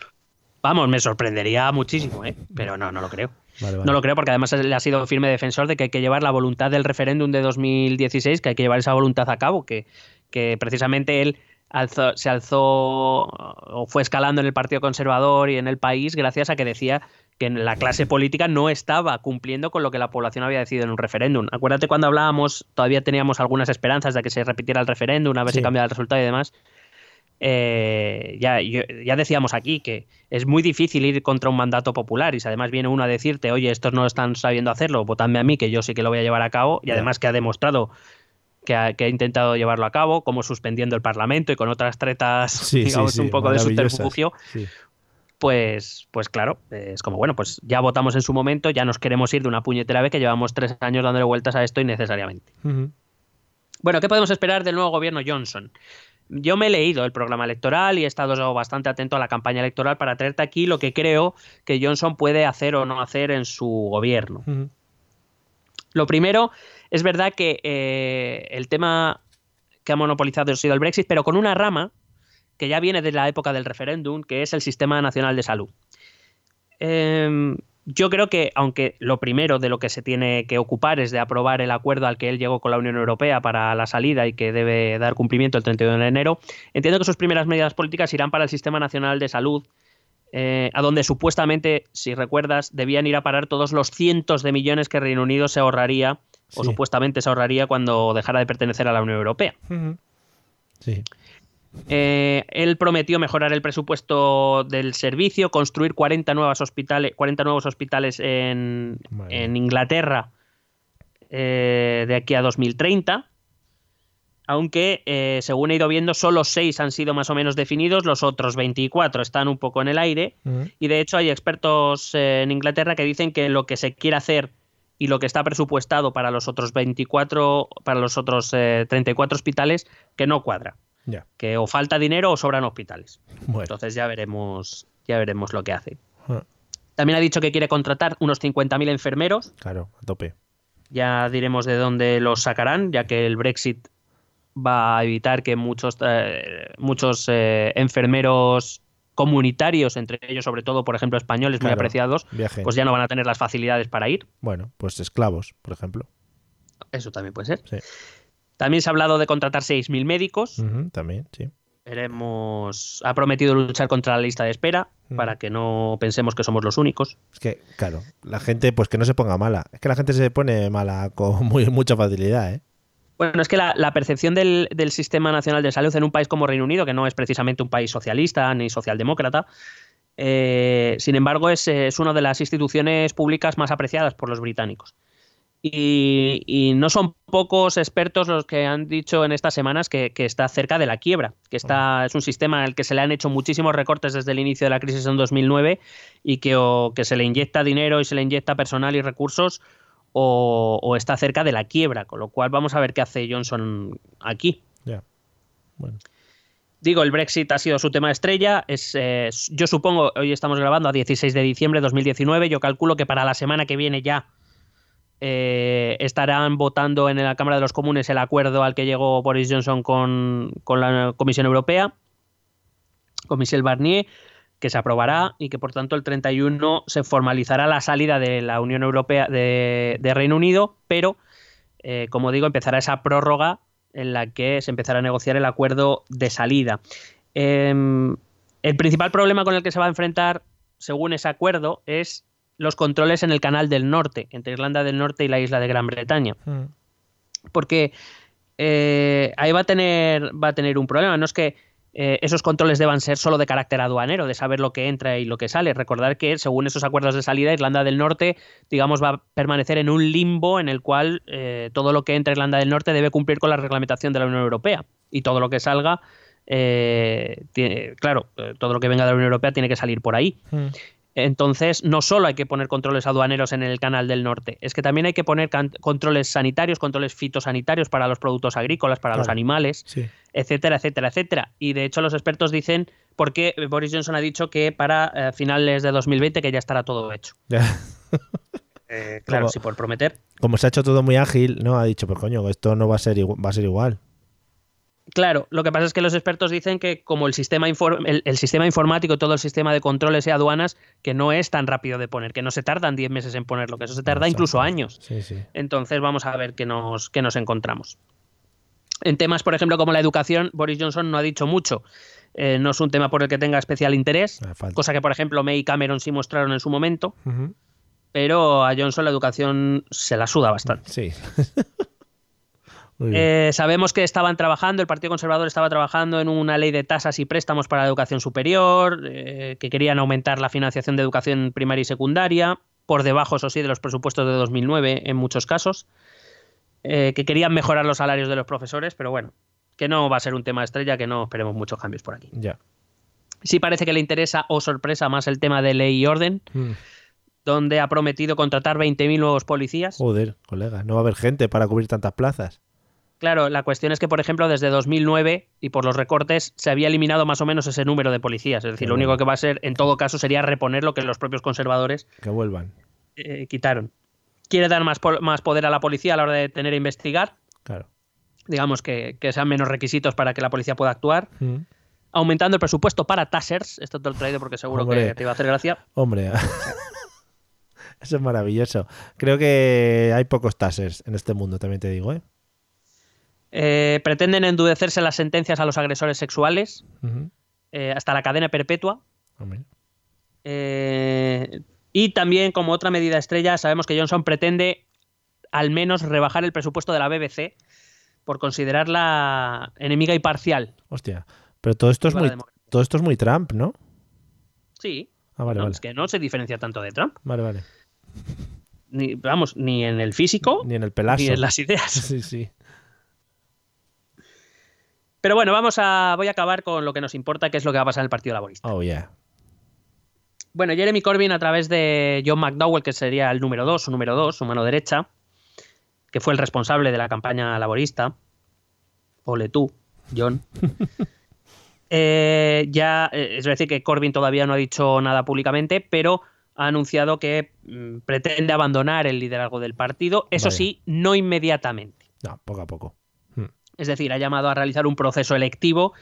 Vamos, me sorprendería muchísimo, ¿eh? pero no, no lo creo.
vale, vale.
No lo creo porque además él ha sido firme defensor de que hay que llevar la voluntad del referéndum de 2016, que hay que llevar esa voluntad a cabo, que, que precisamente él alzó- se alzó o fue escalando en el Partido Conservador y en el país gracias a que decía que la clase política no estaba cumpliendo con lo que la población había decidido en un referéndum. Acuérdate cuando hablábamos, todavía teníamos algunas esperanzas de que se repitiera el referéndum, a ver
Sí.
si cambiaba el resultado y demás. Eh, ya, decíamos aquí que es muy difícil ir contra un mandato popular y si además viene uno a decirte, oye, estos no están sabiendo hacerlo, votadme a mí, que yo sí que lo voy a llevar a cabo, y además que ha demostrado que ha, que ha intentado llevarlo a cabo, como suspendiendo el Parlamento y con otras tretas,
Sí,
digamos,
sí,
un poco de subterfugio, pues, pues claro, es como, bueno, pues ya votamos en su momento, ya nos queremos ir de una puñetera vez que llevamos tres años dándole vueltas a esto innecesariamente. Bueno, ¿qué podemos esperar del nuevo gobierno Johnson? Yo me he leído el programa electoral y he estado bastante atento a la campaña electoral para traerte aquí lo que creo que Johnson puede hacer o no hacer en su gobierno. Lo primero, es verdad que eh, el tema que ha monopolizado ha sido el Brexit, pero con una rama que ya viene de la época del referéndum, que es el Sistema Nacional de Salud. Em, yo creo que, aunque lo primero de lo que se tiene que ocupar es de aprobar el acuerdo al que él llegó con la Unión Europea para la salida y que debe dar cumplimiento el 31 de enero, entiendo que sus primeras medidas políticas irán para el Sistema Nacional de Salud, eh, a donde supuestamente, si recuerdas, debían ir a parar todos los cientos de millones que Reino Unido se ahorraría, o supuestamente se ahorraría cuando dejara de pertenecer a la Unión Europea.
Sí.
Eh, él prometió mejorar el presupuesto del servicio, construir 40, nuevas hospitales, 40 nuevos hospitales en, Inglaterra eh, de aquí a 2030. Aunque, eh, según he ido viendo, solo 6 han sido más o menos definidos, los otros 24 están un poco en el aire. Y de hecho hay expertos en Inglaterra que dicen que lo que se quiere hacer y lo que está presupuestado para los otros 24, para los otros eh, 34 hospitales, que no cuadra Que o falta dinero o sobran hospitales.
Bueno.
Entonces ya veremos, ya veremos lo que hace.
Ah,
También ha dicho que quiere contratar unos 50.000 enfermeros.
Claro, a tope.
Ya diremos de dónde los sacarán, ya que el Brexit va a evitar que muchos, eh, muchos eh, enfermeros comunitarios, entre ellos sobre todo, por ejemplo, españoles muy apreciados, pues ya no van a tener las facilidades para ir.
Bueno, pues esclavos, por ejemplo.
Eso también puede ser.
Sí.
También se ha hablado de contratar 6.000 médicos.
También, sí.
Veremos. Ha prometido luchar contra la lista de espera para que no pensemos que somos los únicos.
Es que, claro, la gente, pues que no se ponga mala. Es que la gente se pone mala con muy, mucha facilidad, ¿eh?
Bueno, es que la, la percepción del, del Sistema Nacional de Salud en un país como Reino Unido, que no es precisamente un país socialista ni socialdemócrata, eh, sin embargo, es, es una de las instituciones públicas más apreciadas por los británicos. Y, y no son pocos expertos los que han dicho en estas semanas que, que está cerca de la quiebra, que está, es un sistema al que se le han hecho muchísimos recortes desde el inicio de la crisis en 2009 y que o que se le inyecta dinero y se le inyecta personal y recursos o, o está cerca de la quiebra, con lo cual vamos a ver qué hace Johnson aquí.
Bueno.
Digo, el Brexit ha sido su tema estrella. Es, eh, yo supongo, hoy estamos grabando a 16 de diciembre de 2019. Yo calculo que para la semana que viene ya eh, estarán votando en la Cámara de los Comunes el acuerdo al que llegó Boris Johnson con, la Comisión Europea, con Michel Barnier, que se aprobará y que por tanto el 31 se formalizará la salida de la Unión Europea de, de Reino Unido, pero eh, como digo, empezará esa prórroga en la que se empezará a negociar el acuerdo de salida. Em, el principal problema con el que se va a enfrentar, según ese acuerdo, es los controles en el Canal del Norte, entre Irlanda del Norte y la isla de Gran Bretaña.
Mm.
Porque eh, ahí va a tener va a tener un problema. No es que eh, esos controles deban ser solo de carácter aduanero, de saber lo que entra y lo que sale. Recordar que, según esos acuerdos de salida, Irlanda del Norte, digamos, va a permanecer en un limbo en el cual eh, todo lo que entra a Irlanda del Norte debe cumplir con la reglamentación de la Unión Europea. Y todo lo que salga, eh, tiene- claro, eh, todo lo que venga de la Unión Europea tiene que salir por ahí.
Mm.
Entonces, no solo hay que poner controles aduaneros en el canal del norte, es que también hay que poner controles sanitarios, controles fitosanitarios para los productos agrícolas, para los animales,
Sí.
etcétera, etcétera, etcétera. Y de hecho, los expertos dicen, porque Boris Johnson ha dicho que para eh, finales de 2020 que ya estará todo hecho. Eh, claro,
Como-
sí, por prometer.
Como se ha hecho todo muy ágil, ¿no? Ha dicho, pues coño, esto no va a ser igual. Va a ser igual.
Claro, lo que pasa es que los expertos dicen que como el sistema, el, el sistema informático, todo el sistema de controles y aduanas, que no es tan rápido de poner, que no se tardan 10 meses en ponerlo, que eso se tarda incluso años.
Sí, sí.
Entonces vamos a ver qué nos, qué nos encontramos. En temas, por ejemplo, como la educación, Boris Johnson no ha dicho mucho. Eh, no es un tema por el que tenga especial interés,
Ah,
cosa que, por ejemplo, May y Cameron sí mostraron en su momento, pero a Johnson la educación se la suda bastante.
Sí.
Eh, sabemos que estaban trabajando, el Partido Conservador estaba trabajando en una ley de tasas y préstamos para la educación superior, eh, que querían aumentar la financiación de educación primaria y secundaria, por debajo, eso sí, de los presupuestos de 2009 en muchos casos, eh, que querían mejorar los salarios de los profesores, pero bueno, que no va a ser un tema estrella, que no esperemos muchos cambios por aquí.
Ya.
Sí parece que le interesa, o sorpresa, más el tema de ley y orden,
Mm.
donde ha prometido contratar 20.000 nuevos policías.
Joder, colega. No va a haber gente para cubrir tantas plazas.
Claro, la cuestión es que, por ejemplo, desde 2009 y por los recortes se había eliminado más o menos ese número de policías. Es decir, lo único que va a ser, en todo caso, sería reponer lo que los propios conservadores
Que vuelvan.
eh, quitaron. Quiere dar más, po- más poder a la policía a la hora de tener e investigar.
Claro.
Digamos que, que sean menos requisitos para que la policía pueda actuar.
Mm.
Aumentando el presupuesto para tasers. Esto te lo he traído porque seguro
Hombre.
que te iba a hacer gracia.
Hombre, eso es maravilloso. Creo que hay pocos tasers en este mundo, también te digo, ¿eh?
Eh, pretenden endurecerse las sentencias a los agresores sexuales eh, hasta la cadena perpetua.
Hombre.
Eh, y también, como otra medida estrella, sabemos que Johnson pretende al menos rebajar el presupuesto de la BBC por considerarla enemiga y parcial.
Hostia. Pero todo esto es muy, todo esto es muy Trump, ¿no?
Sí.
Ah, vale,
no,
vale.
Es que no se diferencia tanto de Trump.
Vale, vale.
Ni, vamos, ni en el físico,
Ni en el pelazo.
ni en las ideas.
Sí, sí.
Pero bueno, vamos a, voy a acabar con lo que nos importa, que es lo que va a pasar en el Partido Laborista.
Oh, yeah.
Bueno, Jeremy Corbyn, a través de John McDowell, que sería el número 2, su número 2, su mano derecha, que fue el responsable de la campaña laborista. Ole tú, John. Eh, ya, eh, es decir, que Corbyn todavía no ha dicho nada públicamente, pero ha anunciado que mm, pretende abandonar el liderazgo del partido, eso sí, no inmediatamente.
No, poco a poco.
Es decir, ha llamado a realizar un proceso electivo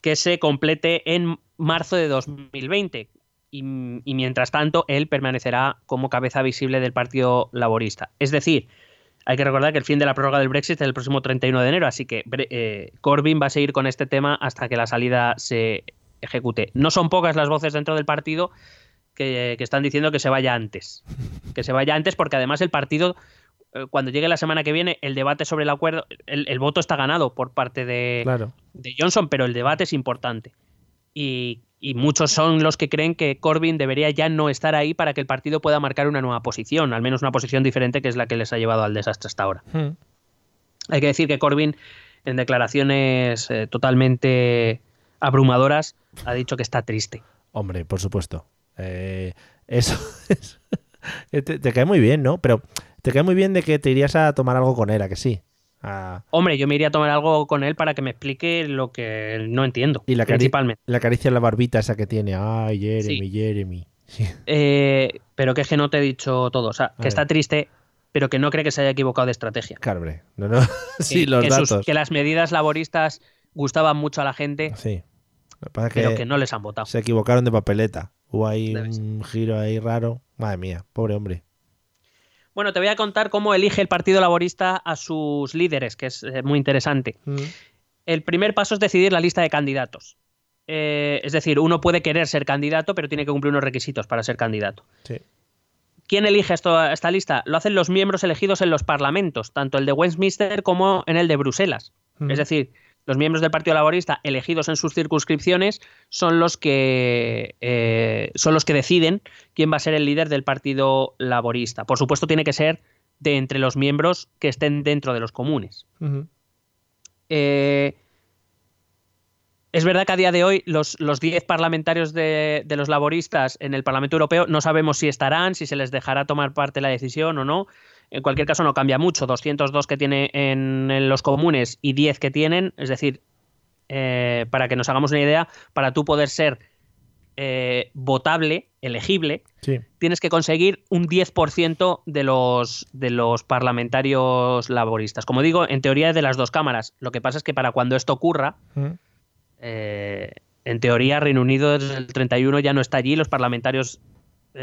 que se complete en marzo de 2020. Y, y mientras tanto, él permanecerá como cabeza visible del Partido Laborista. Es decir, hay que recordar que el fin de la prórroga del Brexit es el próximo 31 de enero, así que eh, Corbyn va a seguir con este tema hasta que la salida se ejecute. No son pocas las voces dentro del partido que, están diciendo que se vaya antes. Que se vaya antes porque además el partido cuando llegue la semana que viene el debate sobre el acuerdo, el, el voto está ganado por parte de,
Claro.
de Johnson, pero el debate es importante. Y, y muchos son los que creen que Corbyn debería ya no estar ahí para que el partido pueda marcar una nueva posición, al menos una posición diferente que es la que les ha llevado al desastre hasta ahora.
Mm.
Hay que decir que Corbyn, en declaraciones eh, totalmente abrumadoras, ha dicho que está triste.
Hombre, por supuesto. Eh, eso es- te, te cae muy bien, ¿no? Pero te cae muy bien de que te irías a tomar algo con él, ¿a que sí? A-
Hombre, yo me iría a tomar algo con él para que me explique lo que no entiendo,
y la,
principalmente.
la caricia en la barbita esa que tiene. Ay, Jeremy,
Sí.
Jeremy. Sí.
Eh, pero que es que no te he dicho todo. O sea, que está triste, pero que no cree que se haya equivocado de estrategia.
Claro, hombre. No, no. sí, los
que, sus-
datos.
que las medidas laboristas gustaban mucho a la gente,
Sí. Lo que pasa es
pero
que
que no les han votado.
se equivocaron de papeleta. Hubo ahí un giro ahí raro. Madre mía, pobre hombre.
Bueno, te voy a contar cómo elige el Partido Laborista a sus líderes, que es eh, muy interesante.
Mm.
El primer paso es decidir la lista de candidatos. Eh, es decir, uno puede querer ser candidato, pero tiene que cumplir unos requisitos para ser candidato.
Sí.
¿Quién elige esto- esta lista? Lo hacen los miembros elegidos en los parlamentos, tanto el de Westminster como en el de Bruselas.
Mm.
Es decir, los miembros del Partido Laborista elegidos en sus circunscripciones son los que eh, son los que deciden quién va a ser el líder del Partido Laborista. Por supuesto, tiene que ser de entre los miembros que estén dentro de los comunes. Eh, es verdad que a día de hoy los, los 10 parlamentarios de, de los laboristas en el Parlamento Europeo no sabemos si estarán, si se les dejará tomar parte la decisión o no. En cualquier caso no cambia mucho. 202 que tiene en, en los comunes y 10 que tienen. Es decir, eh, para que nos hagamos una idea, para tú poder ser eh, votable, elegible,
Sí.
tienes que conseguir un 10% de los, de los parlamentarios laboristas. Como digo, en teoría es de las dos cámaras. Lo que pasa es que para cuando esto ocurra,
Mm.
eh, en teoría Reino Unido desde el 31 ya no está allí, los parlamentarios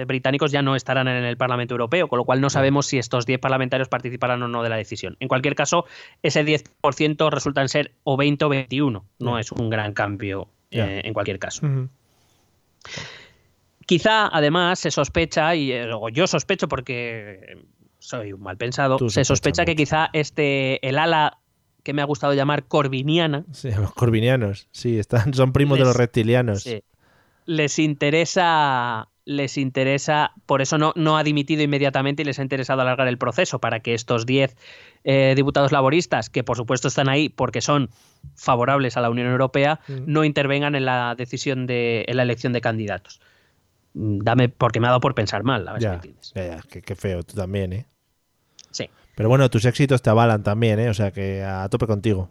británicos ya no estarán en el Parlamento Europeo, con lo cual no sabemos si estos 10 parlamentarios participarán o no de la decisión. En cualquier caso, ese 10% resultan ser o 20 o 21. No es un gran cambio eh, en cualquier caso. Quizá, además, se sospecha, y eh, o yo sospecho porque soy un mal pensado,
Tú
se sospecha que quizá este, el ala que me ha gustado llamar corviniana,
Sí, los corvinianos. Sí, están, son primos de los reptilianos.
sí, les interesa, les interesa, por eso no, no ha dimitido inmediatamente y les ha interesado alargar el proceso para que estos 10 eh, diputados laboristas, que por supuesto están ahí porque son favorables a la Unión Europea,
Mm.
no intervengan en la decisión de, en la elección de candidatos. Mm, Dame, porque me ha dado por pensar mal, a ver si me
Ya, ya, ya, qué, qué feo, tú también, ¿eh?
Sí.
Pero bueno, tus éxitos te avalan también, ¿eh? O sea que a tope contigo.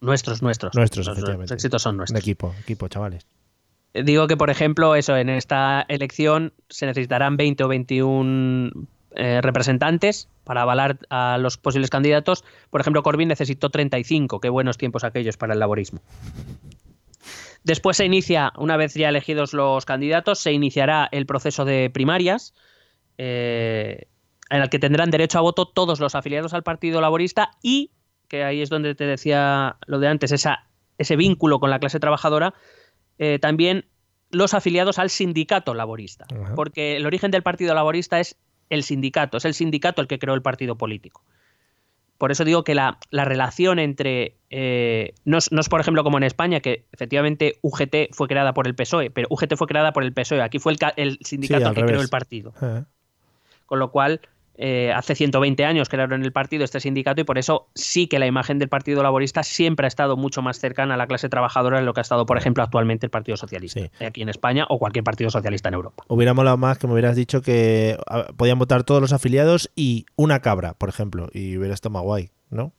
Nuestros, nuestros.
Nuestros,
Los-
efectivamente.
Los éxitos son
Un
nuestros.
equipo, equipo, chavales.
Digo que, por ejemplo, eso, en esta elección se necesitarán 20 o 21 eh, representantes para avalar a los posibles candidatos. Por ejemplo, Corbyn necesitó 35. Qué buenos tiempos aquellos para el laborismo. Después se inicia, una vez ya elegidos los candidatos, se iniciará el proceso de primarias, eh, en el que tendrán derecho a voto todos los afiliados al Partido Laborista y, que ahí es donde te decía lo de antes, ese vínculo con la clase trabajadora, eh, también los afiliados al sindicato laborista. Porque el origen del Partido Laborista es el sindicato, es el sindicato el que creó el partido político. Por eso digo que la, la relación entre. eh, no, es, no es, por ejemplo, como en España, que efectivamente UGT fue creada por el PSOE, pero UGT fue creada por el PSOE. Aquí fue el, ca- el sindicato
al
el que creó el partido. Con lo cual, eh, hace 120 años crearon el partido este sindicato y por eso sí que la imagen del Partido Laborista siempre ha estado mucho más cercana a la clase trabajadora de lo que ha estado, por ejemplo, actualmente el Partido Socialista,
Sí.
aquí en España o cualquier partido socialista en Europa.
Hubiera molado más que me hubieras dicho que ah, podían votar todos los afiliados y una cabra, por ejemplo. Y hubiera estado más guay, ¿no?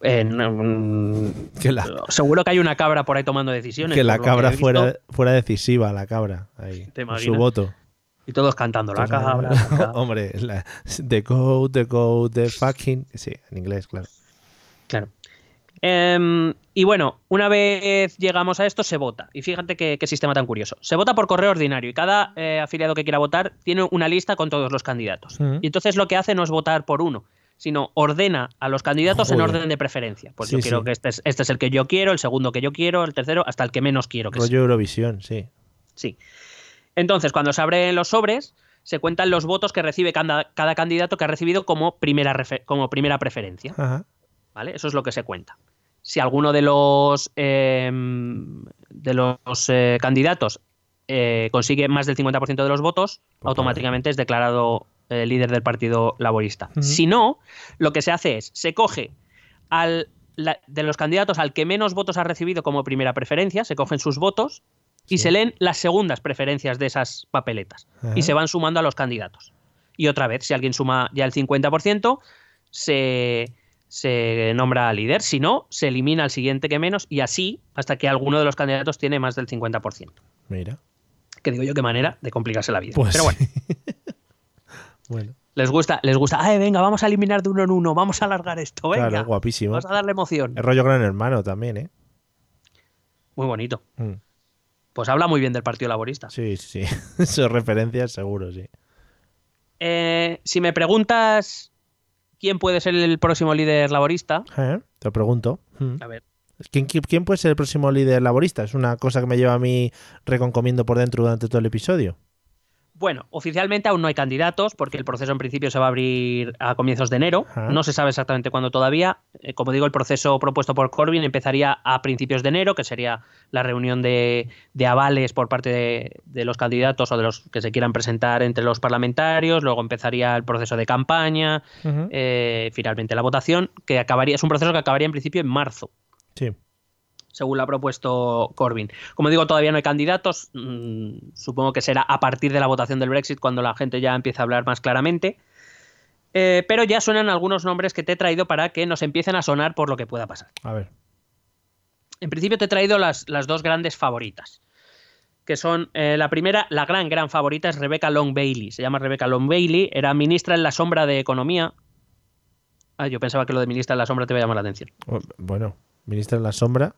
Eh, no, mm,
la,
seguro que hay una cabra por ahí tomando decisiones.
que la cabra fuera, fuera decisiva, la cabra. Ahí,
¿Te
con su voto.
Y todos cantando, la cabra. la cabra.
Hombre, la, the goat, the goat, the fucking. Sí, en inglés, claro.
Claro. Em, y bueno, una vez llegamos a esto, se vota. Y fíjate qué, sistema tan curioso. Se vota por correo ordinario y cada eh, afiliado que quiera votar tiene una lista con todos los candidatos. Y entonces lo que hace no es votar por uno, sino ordena a los candidatos en orden de preferencia. Pues
Sí,
yo quiero
sí.
que este es, este es el que yo quiero, el segundo que yo quiero, el tercero, hasta el que menos quiero que sea.
Eurovisión, sí.
Sí. Entonces, cuando se abren los sobres, se cuentan los votos que recibe cada, cada candidato que ha recibido como primera, como primera preferencia.
Ajá.
¿Vale? Eso es lo que se cuenta. Si alguno de los, eh, de los eh, candidatos eh, consigue más del 50% de los votos, automáticamente es declarado líder del Partido Laborista. Si no, lo que se hace es, se coge al, la- de los candidatos al que menos votos ha recibido como primera preferencia, se cogen sus votos y
Sí.
se leen las segundas preferencias de esas papeletas
Ajá.
y se van sumando a los candidatos. Y otra vez, si alguien suma ya el 50%, se, se nombra líder. Si no, se elimina al siguiente que menos y así hasta que alguno de los candidatos tiene más del 50%.
Mira.
Que digo yo qué manera de complicarse la vida.
Pues
Pero bueno,
bueno.
Les gusta, les gusta. Ay, venga, vamos a eliminar de uno en uno, vamos a alargar esto, venga.
Claro, guapísimo.
Vamos a darle emoción.
El rollo gran hermano también, ¿eh?
Muy bonito.
Mm.
Pues habla muy bien del Partido Laborista.
Sí, sí, sí. Sus referencias seguro, sí.
Eh, si me preguntas quién puede ser el próximo líder laborista,
Eh, Te pregunto. Mm.
a ver,
¿Quién, quién- quién puede ser el próximo líder laborista? Es una cosa que me lleva a mí reconcomiendo por dentro durante todo el episodio.
Bueno, oficialmente aún no hay candidatos porque el proceso en principio se va a abrir a comienzos de enero.
Ajá.
No se sabe exactamente cuándo todavía. Eh, como digo, el proceso propuesto por Corbyn empezaría a principios de enero, que sería la reunión de, de avales por parte de, de los candidatos o de los que se quieran presentar entre los parlamentarios. Luego empezaría el proceso de campaña, eh, finalmente la votación, que acabaría, es un proceso que acabaría en principio en marzo
Sí.
Según lo ha propuesto Corbyn. Como digo, todavía no hay candidatos. mm, supongo que será a partir de la votación del Brexit cuando la gente ya empiece a hablar más claramente. Eh, pero ya suenan algunos nombres que te he traído para que nos empiecen a sonar por lo que pueda pasar.
A ver.
En principio te he traído las, las dos grandes favoritas. Que son, eh, la primera, la gran, gran favorita es Rebecca Long Bailey. Se llama Rebecca Long Bailey, era ministra en la sombra de Economía. Ah, yo pensaba que lo de ministra en la sombra te iba a llamar la atención.
Oh, Bueno, ministra en la sombra.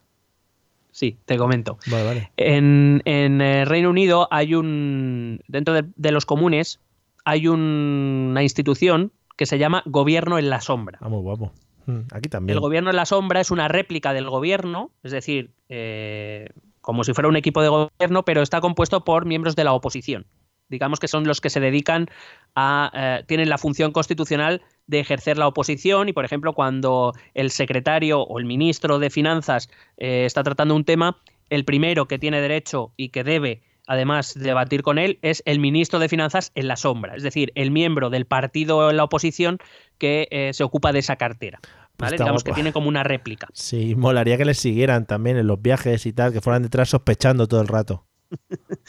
Sí, te comento.
Vale, vale.
En, en, eh, Reino Unido hay un. Dentro de, de los comunes hay un- una institución que se llama Gobierno en la Sombra.
Ah, muy guapo. Mm, Aquí también.
El Gobierno en la Sombra es una réplica del gobierno, es decir, eh, como si fuera un equipo de gobierno, pero está compuesto por miembros de la oposición. Digamos que son los que se dedican a. eh, tienen la función constitucional de ejercer la oposición y, por ejemplo, cuando el secretario o el ministro de Finanzas eh, está tratando un tema, el primero que tiene derecho y que debe además debatir con él es el ministro de Finanzas en la sombra, es decir, el miembro del partido en la oposición que eh, se ocupa de esa cartera. ¿vale?
está
Digamos que tiene como una réplica.
Sí, molaría que les siguieran también en los viajes y tal, que fueran detrás sospechando todo el rato.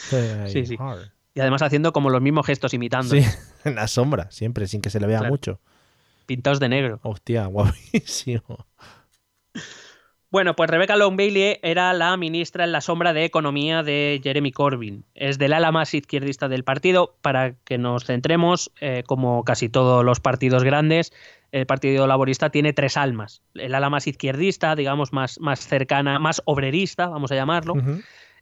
Sí, sí. Y además haciendo como los mismos gestos imitando,
Sí, en la sombra, siempre, sin que se le vea
Claro.
mucho.
Pintados de negro.
Hostia, guapísimo.
Bueno, pues Rebecca Long Bailey era la ministra en la sombra de Economía de Jeremy Corbyn. Es del ala más izquierdista del partido. Para que nos centremos, eh, como casi todos los partidos grandes, el Partido Laborista tiene tres almas. El ala más izquierdista, digamos, más, más cercana, más obrerista, vamos a llamarlo.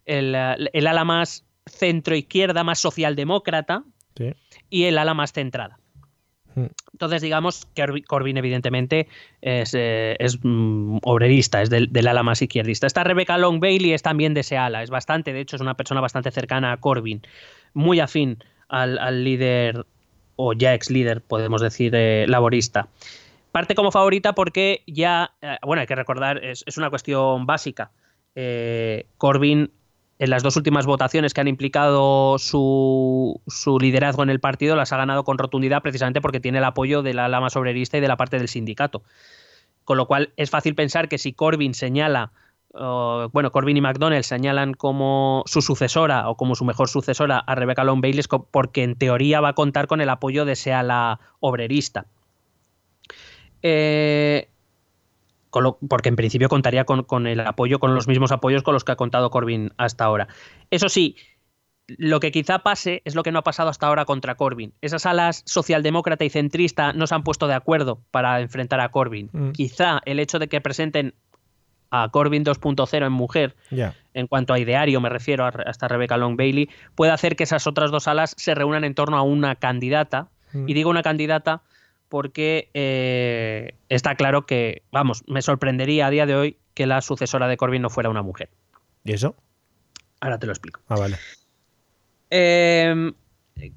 El, el ala más centro-izquierda, más socialdemócrata.
Sí.
y el ala más centrada.
Hmm.
Entonces, digamos que Corby- Corbyn, evidentemente, es, eh, mm, obrerista, es del, ala más izquierdista. Esta Rebecca Long Bailey es también de ese ala, es bastante, de hecho, es una persona bastante cercana a Corbyn, muy afín al, al líder, o ya ex líder, podemos decir, eh, laborista. Parte como favorita porque ya, eh, bueno, hay que recordar, es, es una cuestión básica. Corbyn en las dos últimas votaciones que han implicado su, su liderazgo en el partido las ha ganado con rotundidad precisamente porque tiene el apoyo de la lama sobrerista y de la parte del sindicato. Con lo cual es fácil pensar que si Corbyn señala, bueno, Corbyn y McDonnell señalan como su sucesora o como su mejor sucesora a Rebecca Long Bailey porque en teoría va a contar con el apoyo de ese ala obrerista. Eh, con lo- porque en principio contaría con, con el apoyo, con los mismos apoyos con los que ha contado Corbyn hasta ahora. Eso sí, lo que quizá pase es lo que no ha pasado hasta ahora contra Corbyn. Esas alas socialdemócrata y centrista no se han puesto de acuerdo para enfrentar a Corbyn.
Mm.
Quizá el hecho de que presenten a Corbyn 2.0 en mujer, en cuanto a ideario me refiero a hasta Rebecca Long Bailey, puede hacer que esas otras dos alas se reúnan en torno a una candidata.
Mm.
Y digo una candidata porque eh, está claro que, vamos, me sorprendería a día de hoy que la sucesora de Corbyn no fuera una mujer.
¿Y eso?
Ahora te lo explico.
Ah, vale.
Eh,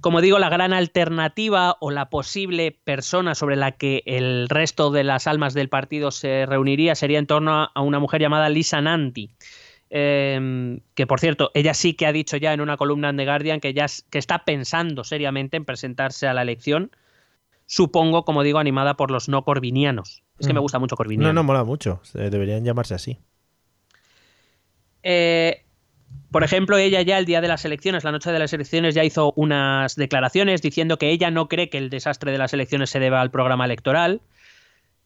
como digo, la gran alternativa o la posible persona sobre la que el resto de las almas del partido se reuniría sería en torno a, una mujer llamada Lisa Nanti. Eh, que por cierto, ella sí que ha dicho ya en una columna en The Guardian que ya que está pensando seriamente en presentarse a la elección. Supongo, como digo, animada por los no corbinianos. Es que
Mm.
me gusta mucho Corbiniano.
No, no, mola mucho. Eh, Deberían llamarse así.
Eh, por ejemplo, ella ya el día de las elecciones, la noche de las elecciones, ya hizo unas declaraciones diciendo que ella no cree que el desastre de las elecciones se deba al programa electoral,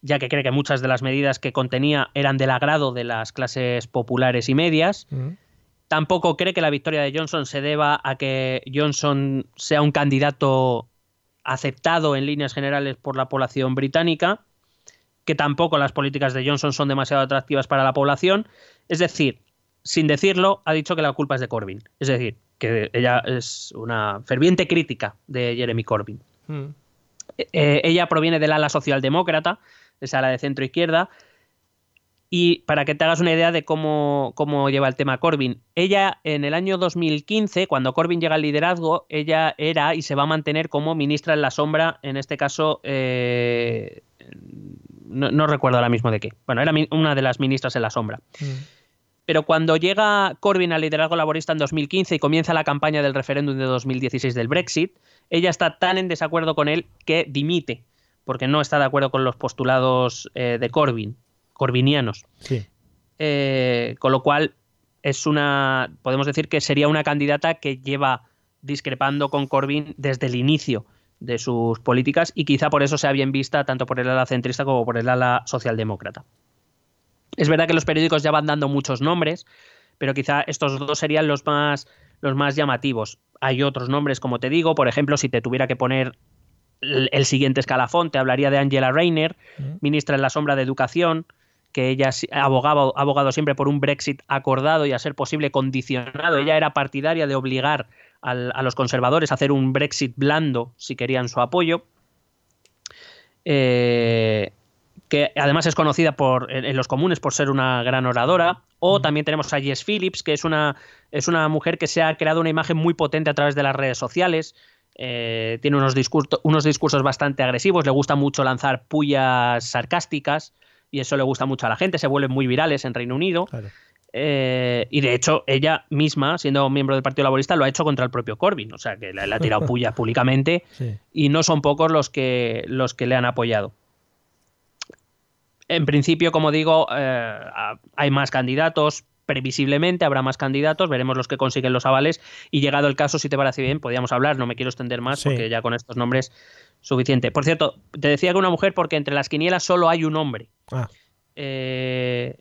ya que cree que muchas de las medidas que contenía eran del agrado de las clases populares y medias.
Mm.
Tampoco cree que la victoria de Johnson se deba a que Johnson sea un candidato aceptado en líneas generales por la población británica, que tampoco las políticas de Johnson son demasiado atractivas para la población. Es decir, sin decirlo, ha dicho que la culpa es de Corbyn. Es decir, que ella es una ferviente crítica de Jeremy Corbyn.
Mm.
Eh, ella proviene del ala socialdemócrata, esa ala de centro izquierda. Y para que te hagas una idea de cómo, cómo, lleva el tema Corbyn, ella en el año 2015, cuando Corbyn llega al liderazgo, ella era y se va a mantener como ministra en la sombra, en este caso, eh, no, no, recuerdo ahora mismo de qué. Bueno, era una de las ministras en la sombra. Mm. Pero cuando llega Corbyn al liderazgo laborista en 2015 y comienza la campaña del referéndum de 2016 del Brexit, ella está tan en desacuerdo con él que dimite, porque no está de acuerdo con los postulados eh, de Corbyn corbinianos.
Sí.
Eh, con lo cual, es una. Podemos decir que sería una candidata que lleva discrepando con Corbyn desde el inicio de sus políticas y quizá por eso sea bien vista tanto por el ala centrista como por el ala socialdemócrata. Es verdad que los periódicos ya van dando muchos nombres, pero quizá estos dos serían los más, los más llamativos. Hay otros nombres, como te digo, por ejemplo, si te tuviera que poner el, el siguiente escalafón, te hablaría de Angela Rayner, ministra en la sombra de Educación, que ella ha abogado, siempre por un Brexit acordado y a ser posible condicionado. Ella era partidaria de obligar al, a los conservadores a hacer un Brexit blando si querían su apoyo. Eh, que además es conocida por, en, en, los comunes por ser una gran oradora. O también tenemos a Jess Phillips, que es una, es una mujer que se ha creado una imagen muy potente a través de las redes sociales. Eh, tiene unos, discurso, unos discursos bastante agresivos, le gusta mucho lanzar pullas sarcásticas y eso le gusta mucho a la gente, se vuelven muy virales en Reino Unido.
Claro.
Eh, y de hecho, ella misma, siendo miembro del Partido Laborista, lo ha hecho contra el propio Corbyn. O sea, que le, le ha tirado pullas públicamente
Sí.
y no son pocos los que, los que le han apoyado. En principio, como digo, eh, hay más candidatos. Previsiblemente habrá más candidatos, veremos los que consiguen los avales. Y llegado el caso, si te parece bien, podríamos hablar. No me quiero extender más
Sí.
porque ya con estos nombres suficiente. Por cierto, te decía que una mujer porque entre las quinielas solo hay un hombre.
Ah,
Eh,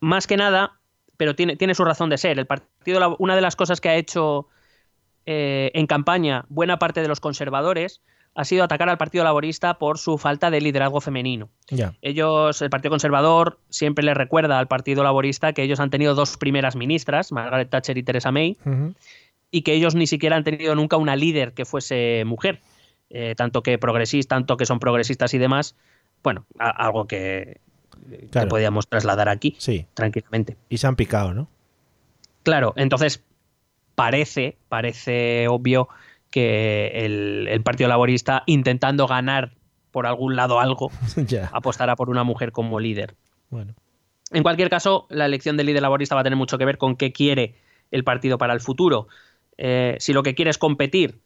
más que nada, pero tiene, tiene su razón de ser. El partido, una de las cosas que ha hecho eh, en campaña buena parte de los conservadores ha sido atacar al Partido Laborista por su falta de liderazgo femenino.
ya.
Ellos, el Partido Conservador, siempre les recuerda al Partido Laborista que ellos han tenido dos primeras ministras, Margaret Thatcher y Theresa May, y que ellos ni siquiera han tenido nunca una líder que fuese mujer, eh, tanto que progresistas, tanto que son progresistas y demás. Bueno, a- algo que, que podíamos trasladar aquí
Sí.
tranquilamente.
Y se han picado, ¿no?
Claro, entonces parece, parece obvio que el, el Partido Laborista, intentando ganar por algún lado algo,
ya.
apostará por una mujer como líder.
Bueno.
En cualquier caso, la elección del líder laborista va a tener mucho que ver con qué quiere el partido para el futuro. Eh, si lo que quiere es competir,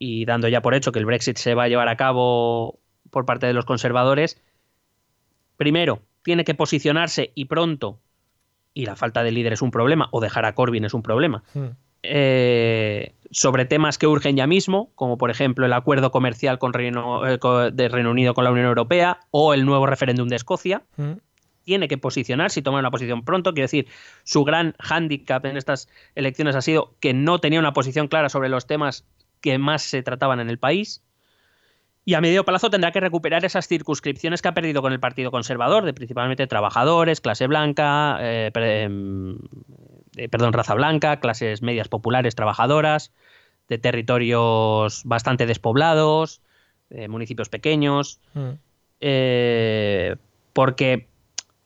y dando ya por hecho que el Brexit se va a llevar a cabo por parte de los conservadores, primero, tiene que posicionarse y pronto, y la falta de líder es un problema, o dejar a Corbyn es un problema,
Mm.
eh, sobre temas que urgen ya mismo, como por ejemplo el acuerdo comercial con Reino, eh, de Reino Unido con la Unión Europea o el nuevo referéndum de Escocia
Mm.
tiene que posicionarse y tomar una posición pronto. Quiero decir, su gran hándicap en estas elecciones ha sido que no tenía una posición clara sobre los temas que más se trataban en el país. Y a medio plazo tendrá que recuperar esas circunscripciones que ha perdido con el Partido Conservador, de principalmente trabajadores, clase blanca, eh, em, eh, perdón, raza blanca, clases medias populares trabajadoras, de territorios bastante despoblados, de municipios pequeños
Mm.
eh, porque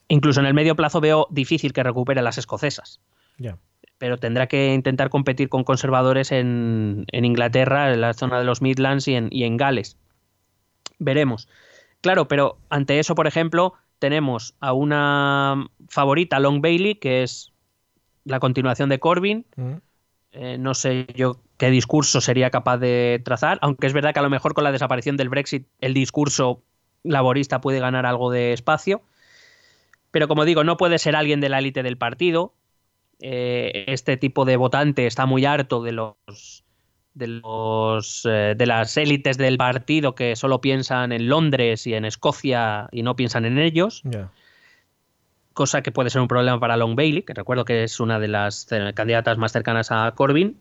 incluso en el medio plazo veo difícil que recupere las escocesas. Pero tendrá que intentar competir con conservadores en, en Inglaterra, en la zona de los Midlands y en, y en Gales. Veremos. Claro, pero ante eso, por ejemplo, tenemos a una favorita, Long Bailey, que es la continuación de Corbyn.
Mm.
Eh, no sé yo qué discurso sería capaz de trazar, aunque es verdad que a lo mejor con la desaparición del Brexit el discurso laborista puede ganar algo de espacio. Pero como digo, no puede ser alguien de la élite del partido. Eh, este tipo de votante está muy harto de los de los eh, de las élites del partido que solo piensan en Londres y en Escocia y no piensan en ellos cosa que puede ser un problema para Long Bailey, que recuerdo que es una de las candidatas más cercanas a Corbyn.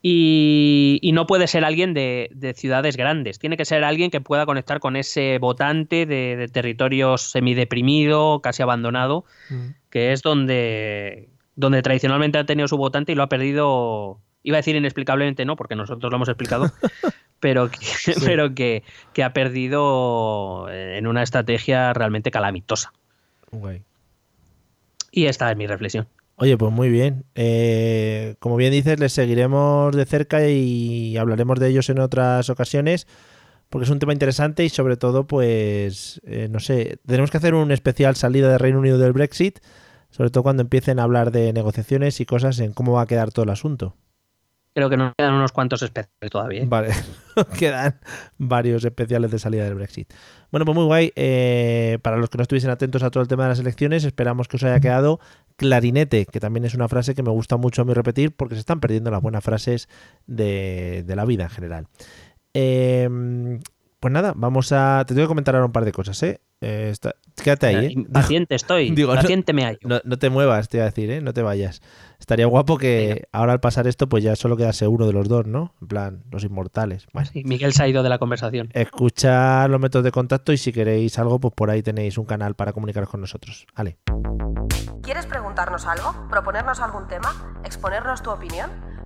Y, y no puede ser alguien de, de ciudades grandes, tiene que ser alguien que pueda conectar con ese votante de, de territorio semideprimido, casi abandonado,
Mm.
que es donde, donde tradicionalmente ha tenido su votante y lo ha perdido, iba a decir inexplicablemente no, porque nosotros lo hemos explicado, pero, que, pero que, que ha perdido en una estrategia realmente calamitosa. Y esta es mi reflexión.
Oye, pues muy bien. Eh, como bien dices, les seguiremos de cerca y hablaremos de ellos en otras ocasiones, porque es un tema interesante y sobre todo, pues, eh, no sé, tenemos que hacer un especial salida del Reino Unido del Brexit, sobre todo cuando empiecen a hablar de negociaciones y cosas en cómo va a quedar todo el asunto.
Creo que nos quedan unos cuantos especiales todavía. ¿eh?
Vale, quedan varios especiales de salida del Brexit. Bueno, pues muy guay. Eh, para los que no estuviesen atentos a todo el tema de las elecciones, esperamos que os haya quedado clarinete, que también es una frase que me gusta mucho a mí repetir porque se están perdiendo las buenas frases de, de la vida en general. Eh, pues nada, vamos a. Te tengo que comentar ahora un par de cosas, ¿eh? Eh, está- Quédate ahí, ¿eh?
Paciente estoy,
Digo, no-
paciente me hallo.
No, no te muevas, te iba a decir, ¿eh? No te vayas. Estaría guapo que ahora al pasar esto, pues ya solo quedase uno de los dos, ¿no? En plan, los inmortales. Bueno,
Sí, Miguel se ha ido de la conversación.
escuchar los métodos de contacto y si queréis algo, pues por ahí tenéis un canal para comunicaros con nosotros. Vale.
¿Quieres preguntarnos algo? ¿Proponernos algún tema? ¿Exponernos tu opinión?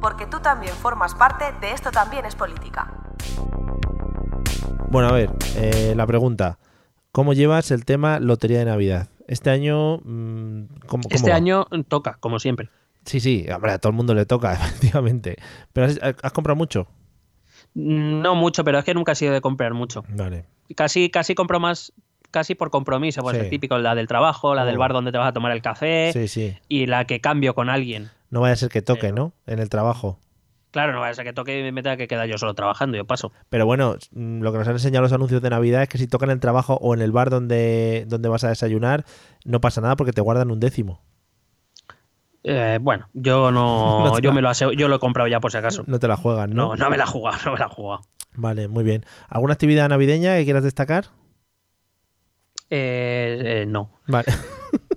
Porque tú también formas parte de Esto también es política.
Bueno, a ver, eh, la pregunta. ¿Cómo llevas el tema Lotería de Navidad? Este año, mm, ¿cómo, cómo
Este
va?
año toca, como siempre.
Sí, sí, hombre, a todo el mundo le toca, efectivamente. ¿Pero has, has comprado mucho?
No mucho, pero es que nunca he sido de comprar mucho.
Vale.
Casi, casi compro más, casi por compromiso. Pues
Sí.
el típico, la del trabajo, la del
Oh.
bar donde te vas a tomar el café
Sí, sí.
y la que cambio con alguien.
No vaya a ser que toque, ¿no? En el trabajo.
Claro, no vaya a ser que toque y me meta que queda yo solo trabajando, yo paso.
Pero bueno, mm, lo que nos han enseñado los anuncios de Navidad es que si tocan en el trabajo o en el bar donde, donde vas a desayunar, no pasa nada porque te guardan un décimo.
Eh, bueno, yo no, yo me lo aseo- yo lo he comprado ya por si acaso.
No te la juegan, ¿no?
No, no me la he jugado, no me la he jugado.
Vale, muy bien. ¿Alguna actividad navideña que quieras destacar?
Eh, eh, no.
Vale.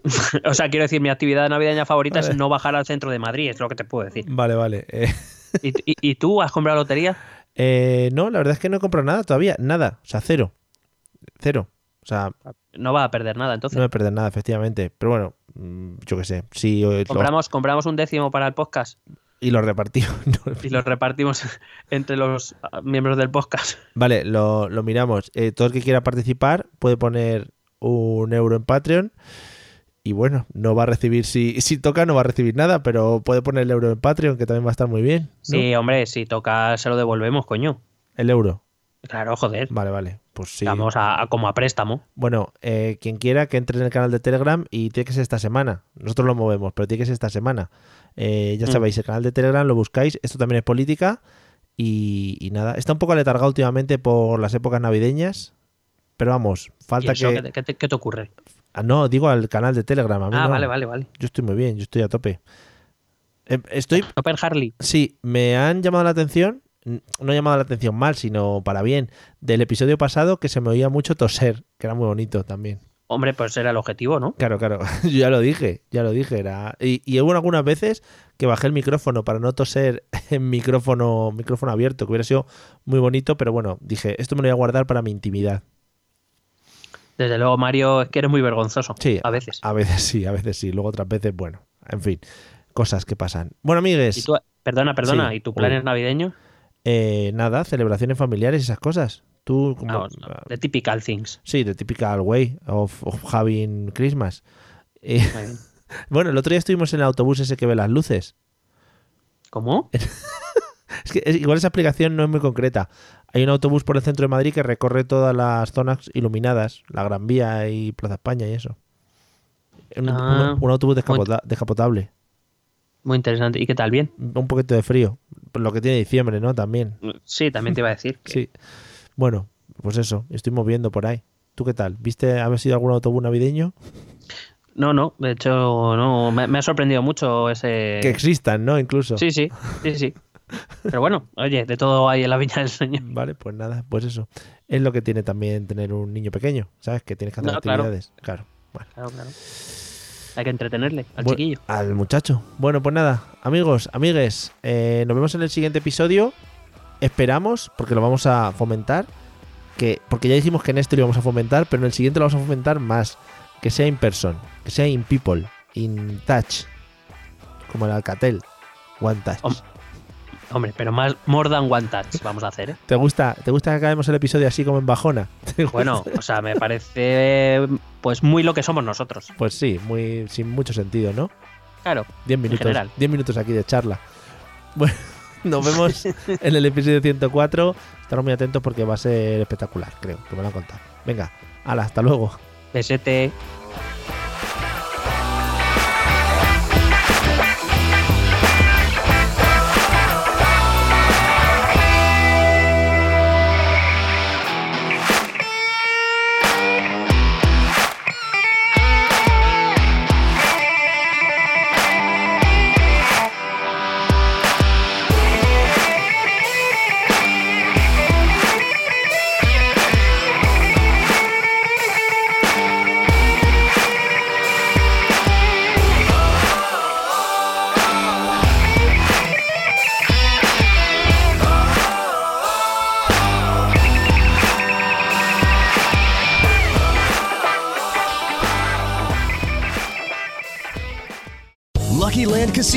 O sea, quiero decir, mi actividad navideña favorita
Vale.
es no bajar al centro de Madrid, es lo que te puedo decir.
Vale, vale. Eh,
¿Y, y- y tú has comprado lotería?
eh, no, la verdad es que no he comprado nada todavía. Nada. O sea, cero. Cero. O sea,
No va a perder nada, entonces.
no voy a perder nada, efectivamente. Pero bueno, mm, yo qué sé. Sí, eh, lo-
compramos, compramos un décimo para el podcast
y lo repartí. No,
y lo repartimos entre los ah, miembros del podcast.
Vale, lo, lo miramos. Eh, todo el que quiera participar puede poner un euro en Patreon. Y bueno, no va a recibir, si, si toca, no va a recibir nada, pero puede poner el euro en Patreon, que también va a estar muy bien. ¿no?
Sí, hombre, si toca se lo devolvemos, coño.
El euro.
Claro, joder.
Vale, vale. Pues sí.
Vamos a, a- como a préstamo.
Bueno, eh, quien quiera que entre en el canal de Telegram y tiene que ser esta semana. Nosotros lo movemos, pero tiene que ser esta semana. Eh, ya
Mm.
sabéis, el canal de Telegram lo buscáis. Esto también es política. Y, y nada, está un poco aletargado últimamente por las épocas navideñas. Pero vamos,
¿Y
falta
eso
que.
qué te- qué te, qué te ocurre?
Ah, no, digo al canal de Telegram. a mí
Ah,
no.
vale, vale, vale.
Yo estoy muy bien, yo estoy a tope. Eh, estoy.
Topper Harley.
Sí, me han llamado la atención. No llamado la atención mal, sino para bien. Del episodio pasado que se me oía mucho toser, que era muy bonito también.
Hombre, pues era el objetivo, ¿no?
Claro, claro. Yo ya lo dije, ya lo dije. Era... Y, y hubo algunas veces que bajé el micrófono para no toser en micrófono, micrófono abierto, que hubiera sido muy bonito, pero bueno, dije, esto me lo voy a guardar para mi intimidad.
Desde luego, Mario, es que eres muy vergonzoso.
Sí,
A veces.
A veces sí, a veces sí. Luego otras veces, bueno, en fin, cosas que pasan. Bueno, amigues,
¿Y tú, perdona, perdona.
Sí.
¿Y tu plan es navideño?
eh, nada, celebraciones familiares y esas cosas. Tú, como,
Vamos, the typical things.
sí, the typical way of, of having Christmas. Eh, bueno, el otro día estuvimos en el autobús ese que ve las luces.
¿Cómo?
Es que es- igual esa aplicación no es muy concreta. Hay un autobús por el centro de Madrid que recorre todas las zonas iluminadas, la Gran Vía y Plaza España y eso. Un,
Ah,
un- un autobús descapota- descapotable.
Muy interesante. ¿Y qué tal? ¿Bien?
Un poquito de frío. Lo que tiene diciembre, ¿no? También.
Sí, también te iba a decir. que-
Sí. Bueno, pues eso, estoy moviendo por ahí. ¿Tú qué tal? ¿Viste, haber sido algún autobús navideño?
No, no, de hecho, no, me, me ha sorprendido mucho ese...
Que existan, ¿no? Incluso.
Sí, sí, sí, sí. Pero bueno, oye, de todo hay en la viña del Señor.
Vale, pues nada, pues eso. Es lo que tiene también tener un niño pequeño, ¿sabes? Que tienes que hacer
No,
actividades. Claro. Bueno.
Claro, claro. Hay que entretenerle al
Bu-
chiquillo.
Al muchacho. Bueno, pues nada, amigos, amigues, eh, nos vemos en el siguiente episodio. Esperamos, porque lo vamos a fomentar, que porque ya dijimos que en este lo íbamos a fomentar, pero en el siguiente lo vamos a fomentar más, que sea in person, que sea in people, in touch, como el Alcatel, one touch.
Hombre, pero más more than one touch vamos a hacer, ¿eh?
¿Te gusta, ¿Te gusta que acabemos el episodio así como en bajona?
Bueno, o sea, me parece pues muy lo que somos nosotros.
Pues sí, muy sin mucho sentido, ¿no?
Claro.
10 minutos,
general.
10 minutos aquí de charla. Bueno, nos vemos en el episodio 104. Estar muy atentos porque va a ser espectacular, creo, que me lo han contado. Venga, hala, hasta luego.
Besete.